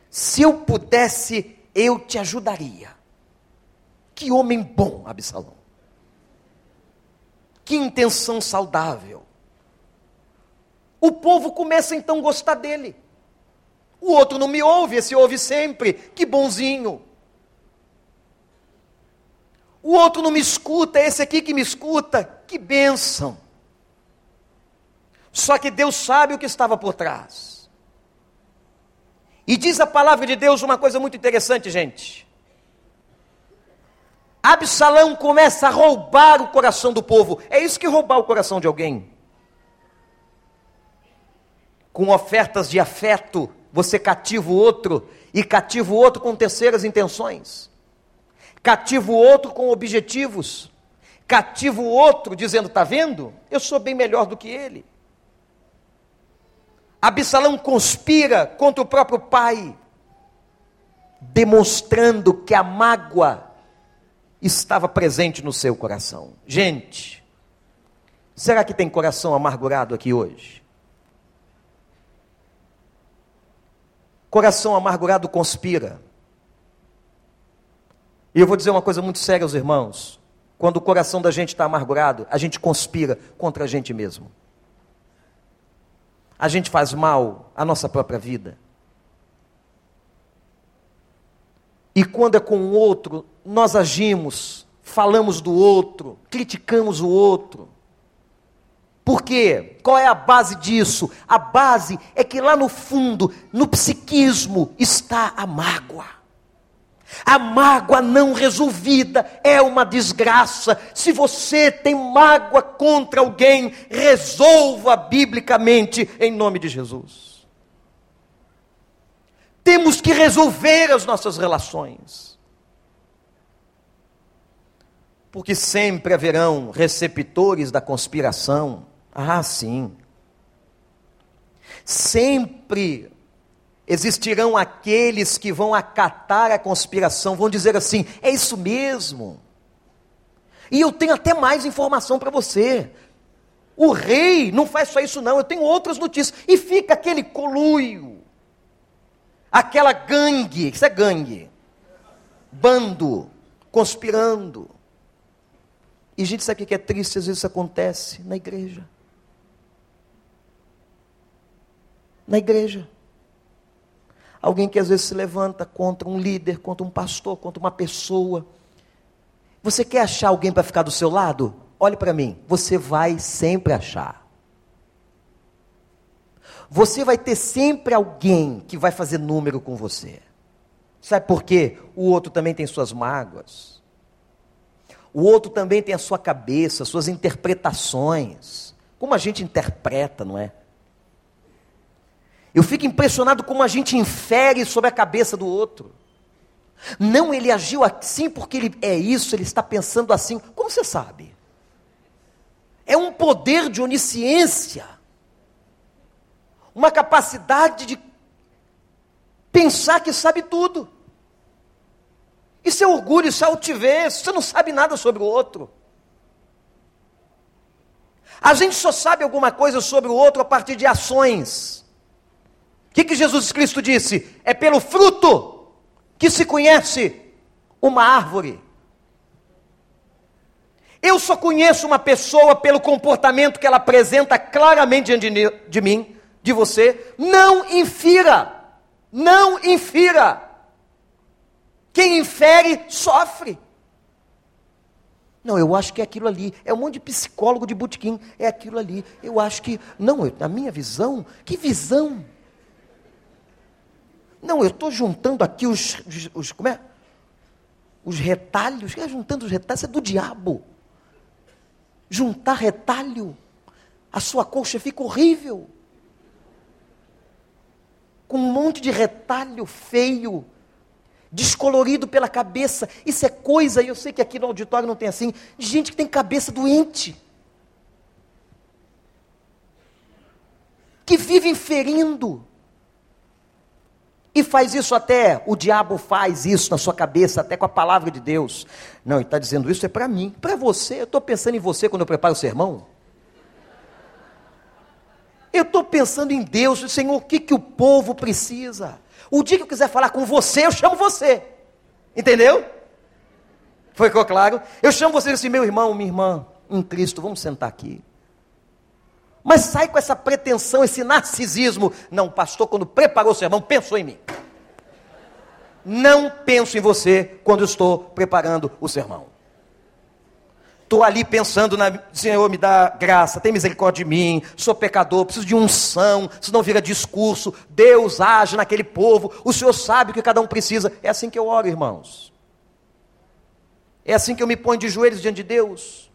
S1: se eu pudesse, eu te ajudaria. Que homem bom, Absalão. Que intenção saudável. O povo começa então a gostar dele. O outro não me ouve, esse ouve sempre. Que bonzinho. O outro não me escuta, esse aqui que me escuta. Que bênção. Só que Deus sabe o que estava por trás. E diz a palavra de Deus uma coisa muito interessante, gente. Absalão começa a roubar o coração do povo. É isso que roubar o coração de alguém. Com ofertas de afeto, você cativa o outro e cativa o outro com terceiras intenções. Cativa o outro com objetivos. Cativa o outro dizendo: está vendo? Eu sou bem melhor do que ele. Absalão conspira contra o próprio pai, demonstrando que a mágoa estava presente no seu coração. Gente, será que tem coração amargurado aqui hoje? Coração amargurado conspira. E eu vou dizer uma coisa muito séria aos irmãos: quando o coração da gente está amargurado, a gente conspira contra a gente mesmo a gente faz mal à nossa própria vida. E quando é com o outro, nós agimos, falamos do outro, criticamos o outro. Por quê? Qual é a base disso? A base é que lá no fundo, no psiquismo, está a mágoa. A mágoa não resolvida é uma desgraça. Se você tem mágoa contra alguém, resolva biblicamente em nome de Jesus. Temos que resolver as nossas relações. Porque sempre haverão receptores da conspiração. Ah, sim. Sempre existirão aqueles que vão acatar a conspiração, vão dizer assim: é isso mesmo. E eu tenho até mais informação para você. O rei não faz só isso, não, eu tenho outras notícias. E fica aquele coluio, aquela gangue, isso é gangue, bando, conspirando. E gente sabe o que é triste, às vezes isso acontece na igreja. Na igreja. Alguém que às vezes se levanta contra um líder, contra um pastor, contra uma pessoa. Você quer achar alguém para ficar do seu lado? Olhe para mim, você vai sempre achar. Você vai ter sempre alguém que vai fazer número com você. Sabe por quê? O outro também tem suas mágoas. O outro também tem a sua cabeça, suas interpretações. Como a gente interpreta, não é? Eu fico impressionado como a gente infere sobre a cabeça do outro. Não, ele agiu assim porque ele é isso, ele está pensando assim. Como você sabe? É um poder de onisciência, uma capacidade de pensar que sabe tudo. Isso é orgulho, isso é altivez, você não sabe nada sobre o outro. A gente só sabe alguma coisa sobre o outro a partir de ações. Que, que Jesus Cristo disse? É pelo fruto que se conhece uma árvore. Eu só conheço uma pessoa pelo comportamento que ela apresenta claramente diante de mim, de você. Não infira. Não infira. Quem infere, sofre. Não, eu acho que é aquilo ali. É um monte de psicólogo de botequim. É aquilo ali. Eu acho que. Não, eu, na minha visão. Que visão? Não, eu estou juntando aqui os, os, os, Como é? Os retalhos. É juntando os retalhos. Isso é do diabo. Juntar retalho. A sua coxa fica horrível. Com um monte de retalho feio descolorido pela cabeça. Isso é coisa, e eu sei que aqui no auditório não tem assim, de gente que tem cabeça doente. Que vive inferindo. E faz isso até, o diabo faz isso na sua cabeça, até com a palavra de Deus. Não, ele está dizendo isso é para mim, para você. Eu estou pensando em você quando eu preparo o sermão. Eu estou pensando em Deus, Senhor, o que, que o povo precisa? O dia que eu quiser falar com você, eu chamo você. Entendeu? Foi claro? Eu chamo você assim, meu irmão, minha irmã, em Cristo, vamos sentar aqui. Mas sai com essa pretensão, esse narcisismo. Não, pastor, quando preparou o sermão, pensou em mim. Não penso em você quando estou preparando o sermão. Estou ali pensando na Senhor, me dá graça, tem misericórdia de mim, sou pecador, preciso de unção, senão vira discurso. Deus age naquele povo, o Senhor sabe o que cada um precisa. É assim que eu oro, irmãos. É assim que eu me ponho de joelhos diante de Deus.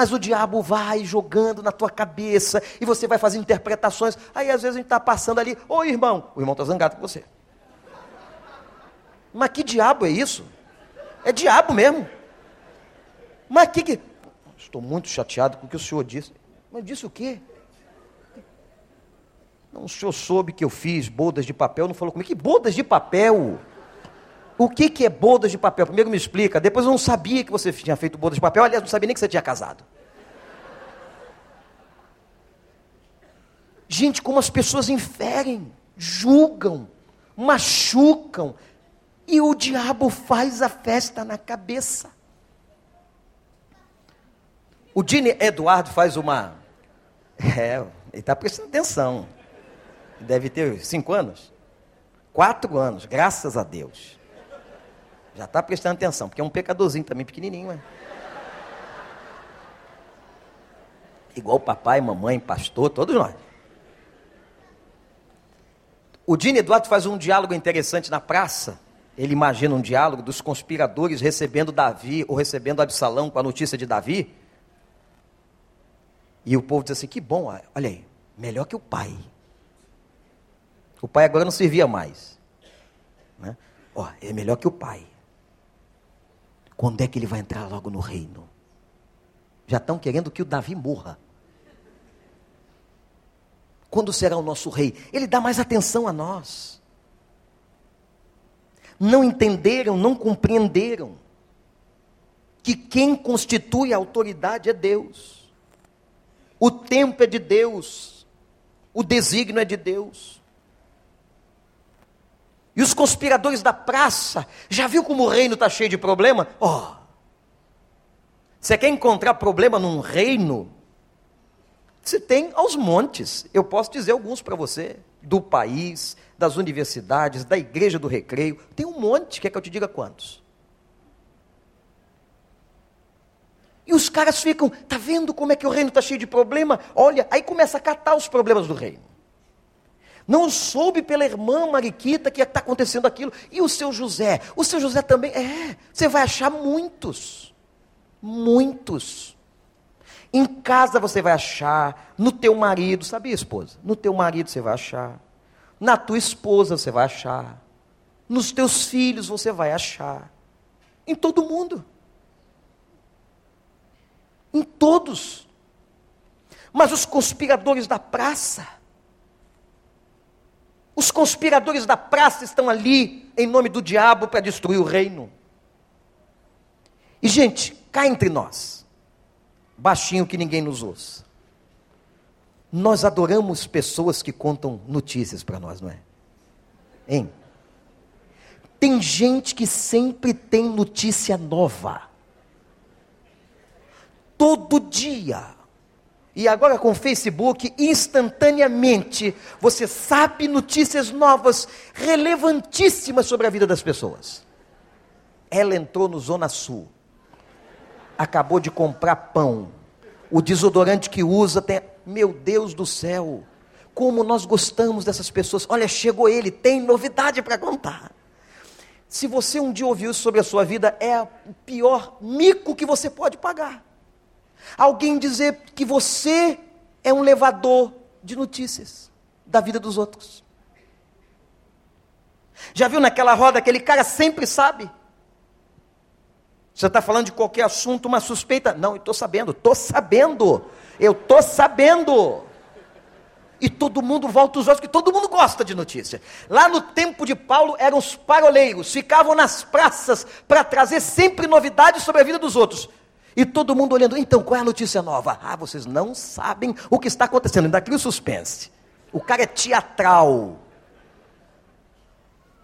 S1: Mas o diabo vai jogando na tua cabeça e você vai fazer interpretações. Aí às vezes a gente está passando ali, ô irmão, o irmão está zangado com você. Mas que diabo é isso? É diabo mesmo. Mas que que. Estou muito chateado com o que o senhor disse. Mas disse o quê? Não, o senhor soube que eu fiz bodas de papel, não falou comigo. Que bodas de papel? O que, que é bodas de papel? Primeiro me explica. Depois eu não sabia que você tinha feito bodas de papel. Aliás, não sabia nem que você tinha casado. Gente, como as pessoas inferem, julgam, machucam, e o diabo faz a festa na cabeça. O Dini Eduardo faz uma. É, ele está prestando atenção. Deve ter cinco anos? Quatro anos, graças a Deus. Já está prestando atenção, porque é um pecadorzinho também, pequenininho. É? Igual papai, mamãe, pastor, todos nós. O Dini Eduardo faz um diálogo interessante na praça. Ele imagina um diálogo dos conspiradores recebendo Davi ou recebendo Absalão com a notícia de Davi. E o povo diz assim: que bom, olha aí, melhor que o pai. O pai agora não servia mais. Né? Ó, é melhor que o pai. Quando é que ele vai entrar logo no reino? Já estão querendo que o Davi morra. Quando será o nosso rei? Ele dá mais atenção a nós. Não entenderam, não compreenderam que quem constitui a autoridade é Deus. O tempo é de Deus. O desígnio é de Deus. E os conspiradores da praça, já viu como o reino está cheio de problema? Ó, oh, você quer encontrar problema num reino? Você tem aos montes. Eu posso dizer alguns para você, do país, das universidades, da igreja do recreio. Tem um monte, quer que eu te diga quantos? E os caras ficam, tá vendo como é que o reino está cheio de problema? Olha, aí começa a catar os problemas do reino. Não soube pela irmã Mariquita que está acontecendo aquilo. E o seu José? O seu José também? É, você vai achar muitos. Muitos. Em casa você vai achar, no teu marido, sabia, esposa? No teu marido você vai achar, na tua esposa você vai achar, nos teus filhos você vai achar, em todo mundo. Em todos. Mas os conspiradores da praça, os conspiradores da praça estão ali em nome do diabo para destruir o reino. E, gente, cá entre nós, baixinho que ninguém nos ouça. Nós adoramos pessoas que contam notícias para nós, não é? Hein? Tem gente que sempre tem notícia nova. Todo dia. E agora com o Facebook, instantaneamente, você sabe notícias novas, relevantíssimas sobre a vida das pessoas. Ela entrou no Zona Sul acabou de comprar pão. O desodorante que usa tem. Meu Deus do céu! Como nós gostamos dessas pessoas. Olha, chegou ele, tem novidade para contar. Se você um dia ouviu sobre a sua vida, é o pior mico que você pode pagar. Alguém dizer que você é um levador de notícias da vida dos outros. Já viu naquela roda aquele cara sempre sabe? Você está falando de qualquer assunto, uma suspeita? Não, eu estou sabendo, estou sabendo, eu estou sabendo. E todo mundo volta os olhos, porque todo mundo gosta de notícia. Lá no tempo de Paulo eram os paroleiros, ficavam nas praças para trazer sempre novidades sobre a vida dos outros. E todo mundo olhando, então qual é a notícia nova? Ah, vocês não sabem o que está acontecendo, ainda cria o suspense. O cara é teatral.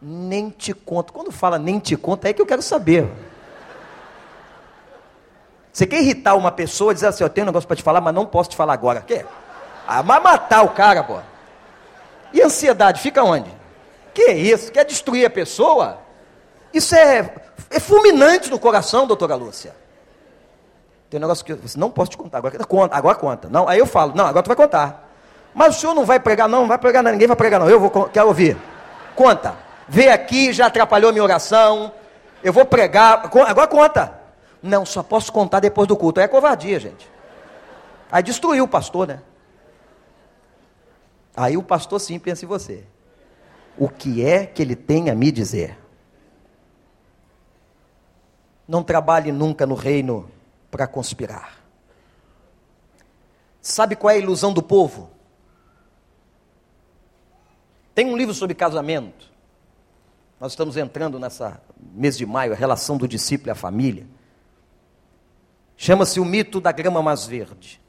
S1: Nem te conto. Quando fala nem te conto, é que eu quero saber. Você quer irritar uma pessoa dizer assim, eu tenho um negócio para te falar, mas não posso te falar agora. Quer? Ah, mas matar o cara, pô. E ansiedade, fica onde? Que isso? Quer destruir a pessoa? Isso é, é fulminante no coração, doutora Lúcia. Tem um negócio que eu não posso te contar, agora conta, agora conta. Não, aí eu falo, não, agora tu vai contar. Mas o senhor não vai pregar, não, não vai pregar, não, ninguém vai pregar, não. Eu vou, quero ouvir. Conta. Vê aqui, já atrapalhou minha oração. Eu vou pregar. Agora conta. Não, só posso contar depois do culto. É covardia, gente. Aí destruiu o pastor, né? Aí o pastor sim pensa em você. O que é que ele tem a me dizer? Não trabalhe nunca no reino para conspirar. Sabe qual é a ilusão do povo? Tem um livro sobre casamento. Nós estamos entrando nessa mês de maio, a relação do discípulo e a família. Chama-se o mito da grama mais verde.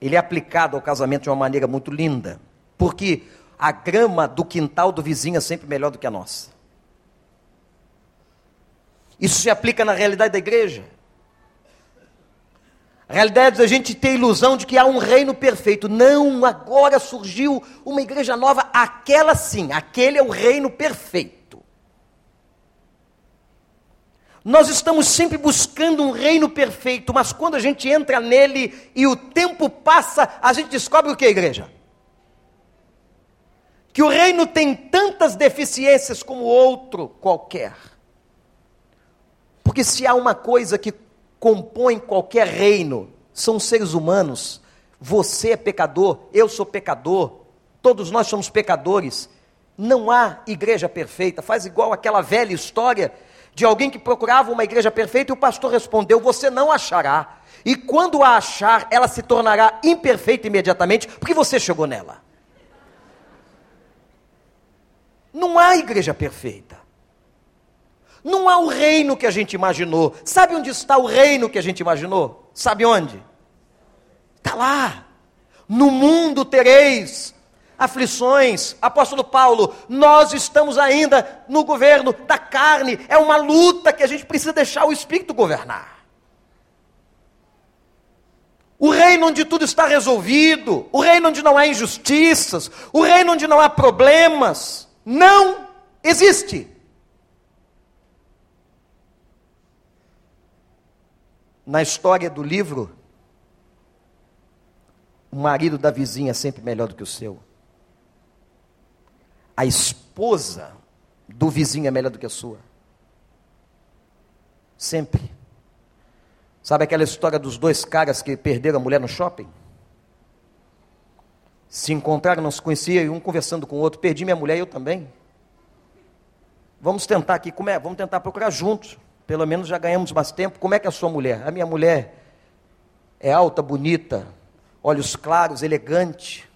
S1: Ele é aplicado ao casamento de uma maneira muito linda, porque a grama do quintal do vizinho é sempre melhor do que a nossa. Isso se aplica na realidade da igreja. A realidade da gente ter a ilusão de que há um reino perfeito. Não, agora surgiu uma igreja nova, aquela sim, aquele é o reino perfeito. Nós estamos sempre buscando um reino perfeito, mas quando a gente entra nele e o tempo passa, a gente descobre o que, igreja? Que o reino tem tantas deficiências como outro qualquer. Porque se há uma coisa que compõe qualquer reino, são seres humanos. Você é pecador, eu sou pecador, todos nós somos pecadores. Não há igreja perfeita, faz igual aquela velha história de alguém que procurava uma igreja perfeita e o pastor respondeu: Você não achará. E quando a achar, ela se tornará imperfeita imediatamente, porque você chegou nela. Não há igreja perfeita. Não há o reino que a gente imaginou. Sabe onde está o reino que a gente imaginou? Sabe onde? Está lá. No mundo tereis aflições. Apóstolo Paulo, nós estamos ainda no governo da carne, é uma luta que a gente precisa deixar o Espírito governar. O reino onde tudo está resolvido, o reino onde não há injustiças, o reino onde não há problemas, não existe. Na história do livro, o marido da vizinha é sempre melhor do que o seu. A esposa do vizinho é melhor do que a sua. Sempre. Sabe aquela história dos dois caras que perderam a mulher no shopping? Se encontraram, não se conheciam, e um conversando com o outro, perdi minha mulher e eu também. Vamos tentar aqui, como é? Vamos tentar procurar juntos. Pelo menos já ganhamos mais tempo. Como é que é a sua mulher? A minha mulher é alta, bonita, olhos claros, elegante,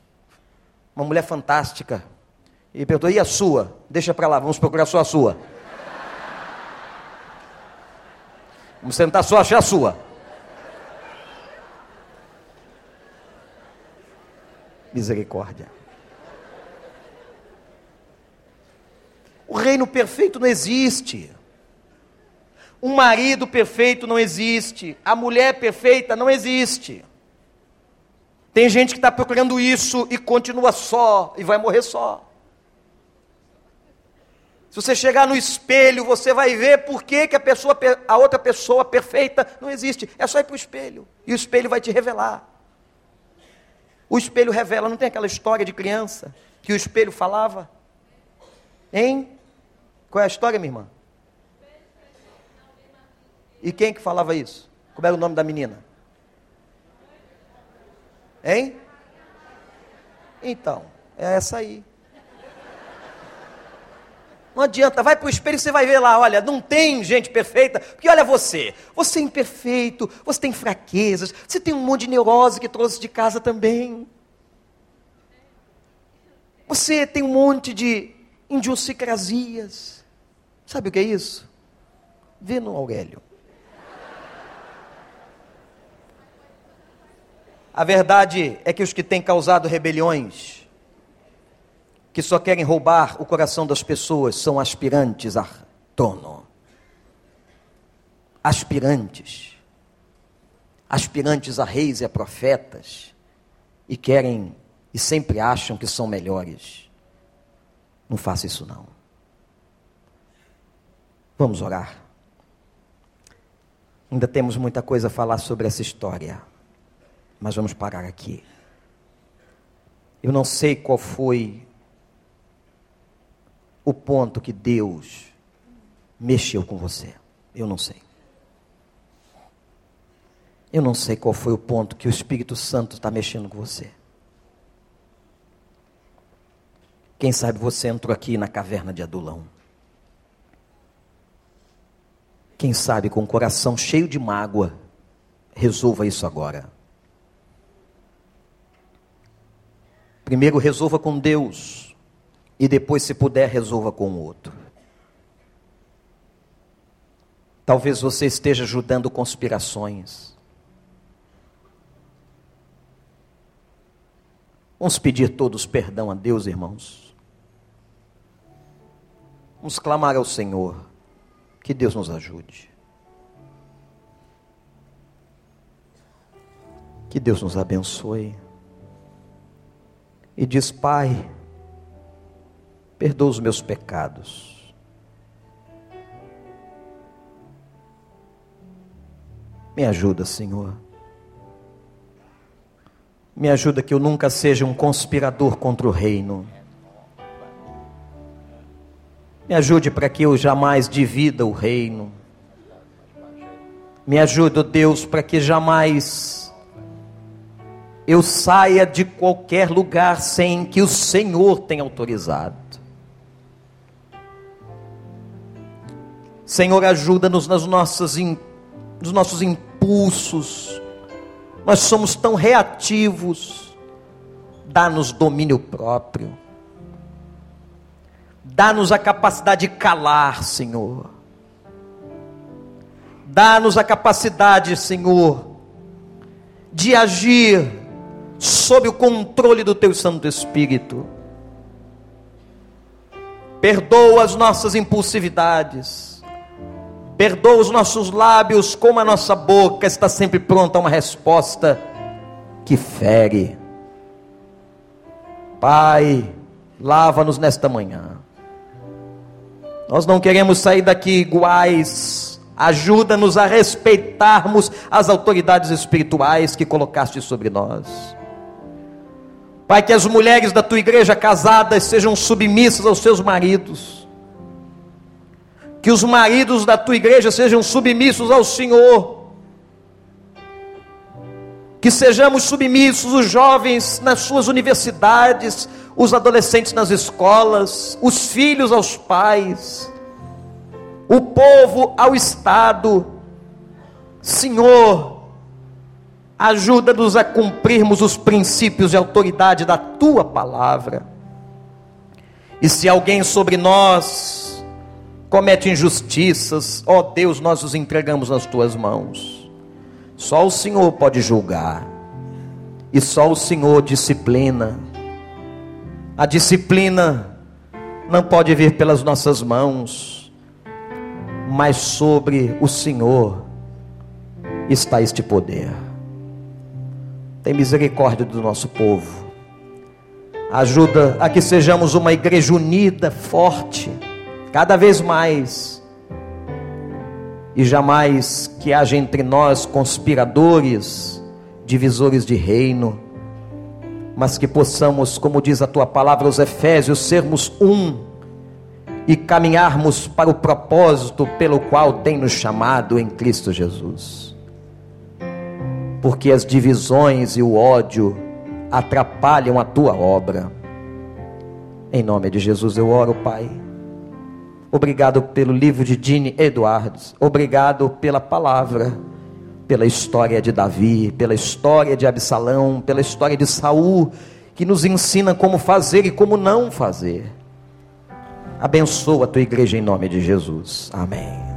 S1: uma mulher fantástica. E perguntou, e a sua? Deixa para lá, vamos procurar só a sua. Vamos tentar só achar a sua. Misericórdia. O reino perfeito não existe. O marido perfeito não existe. A mulher perfeita não existe. Tem gente que está procurando isso e continua só e vai morrer só. Se você chegar no espelho, você vai ver por que, que a, pessoa, a outra pessoa perfeita não existe. É só ir para o espelho. E o espelho vai te revelar. O espelho revela, não tem aquela história de criança que o espelho falava? Hein? Qual é a história, minha irmã? E quem que falava isso? Como era o nome da menina? Hein? Então, é essa aí. Não adianta, vai para o espelho e você vai ver lá, olha, não tem gente perfeita, porque olha você, você é imperfeito, você tem fraquezas, você tem um monte de neurose que trouxe de casa também. Você tem um monte de idiosincrasias. Sabe o que é isso? Vê no Aurélio. A verdade é que os que têm causado rebeliões, que só querem roubar o coração das pessoas são aspirantes a trono. Aspirantes. Aspirantes a reis e a profetas. E querem e sempre acham que são melhores. Não faça isso não. Vamos orar. Ainda temos muita coisa a falar sobre essa história. Mas vamos parar aqui. Eu não sei qual foi o ponto que Deus mexeu com você. Eu não sei. Eu não sei qual foi o ponto que o Espírito Santo está mexendo com você. Quem sabe você entrou aqui na caverna de Adulão. Quem sabe com o coração cheio de mágoa, resolva isso agora. Primeiro resolva com Deus e depois, se puder, resolva com o outro. Talvez você esteja ajudando conspirações. Vamos pedir todos perdão a Deus, irmãos. Vamos clamar ao Senhor. Que Deus nos ajude. Que Deus nos abençoe. E diz, Pai, perdoa os meus pecados. Me ajuda, Senhor. Me ajuda que eu nunca seja um conspirador contra o reino. Me ajude para que eu jamais divida o reino. Me ajuda, Deus, para que jamais eu saia de qualquer lugar sem que o Senhor tenha autorizado. Senhor, ajuda-nos nas nossas, nos nossos impulsos. Nós somos tão reativos. Dá-nos domínio próprio. Dá-nos a capacidade de calar, Senhor. Dá-nos a capacidade, Senhor, de agir sob o controle do Teu Santo Espírito. Perdoa as nossas impulsividades Perdoa os nossos lábios, como a nossa boca está sempre pronta a uma resposta que fere. Pai, lava-nos nesta manhã. Nós não queremos sair daqui iguais. Ajuda-nos a respeitarmos as autoridades espirituais que colocaste sobre nós. Pai, que as mulheres da tua igreja casadas sejam submissas aos seus maridos. Que os maridos da tua igreja sejam submissos ao Senhor. Que sejamos submissos, os jovens nas suas universidades, os adolescentes nas escolas, os filhos aos pais, o povo ao Estado. Senhor, ajuda-nos a cumprirmos os princípios de autoridade da tua palavra. E se alguém sobre nós comete injustiças, ó Deus, nós os entregamos nas tuas mãos. Só o Senhor pode julgar, e só o Senhor disciplina. A disciplina não pode vir pelas nossas mãos, mas sobre o Senhor está este poder. Tem misericórdia do nosso povo. Ajuda a que sejamos uma igreja unida, forte, cada vez mais. E jamais que haja entre nós conspiradores, divisores de reino mas que possamos, como diz a tua palavra aos Efésios, sermos um e caminharmos para o propósito pelo qual tem nos chamado em Cristo Jesus. Porque as divisões e o ódio atrapalham a tua obra. Em nome de Jesus eu oro, Pai. Obrigado pelo livro de Dini Eduardes. Obrigado pela palavra pela história de Davi, pela história de Absalão, pela história de Saul, que nos ensina como fazer e como não fazer. Abençoa a tua igreja em nome de Jesus. Amém.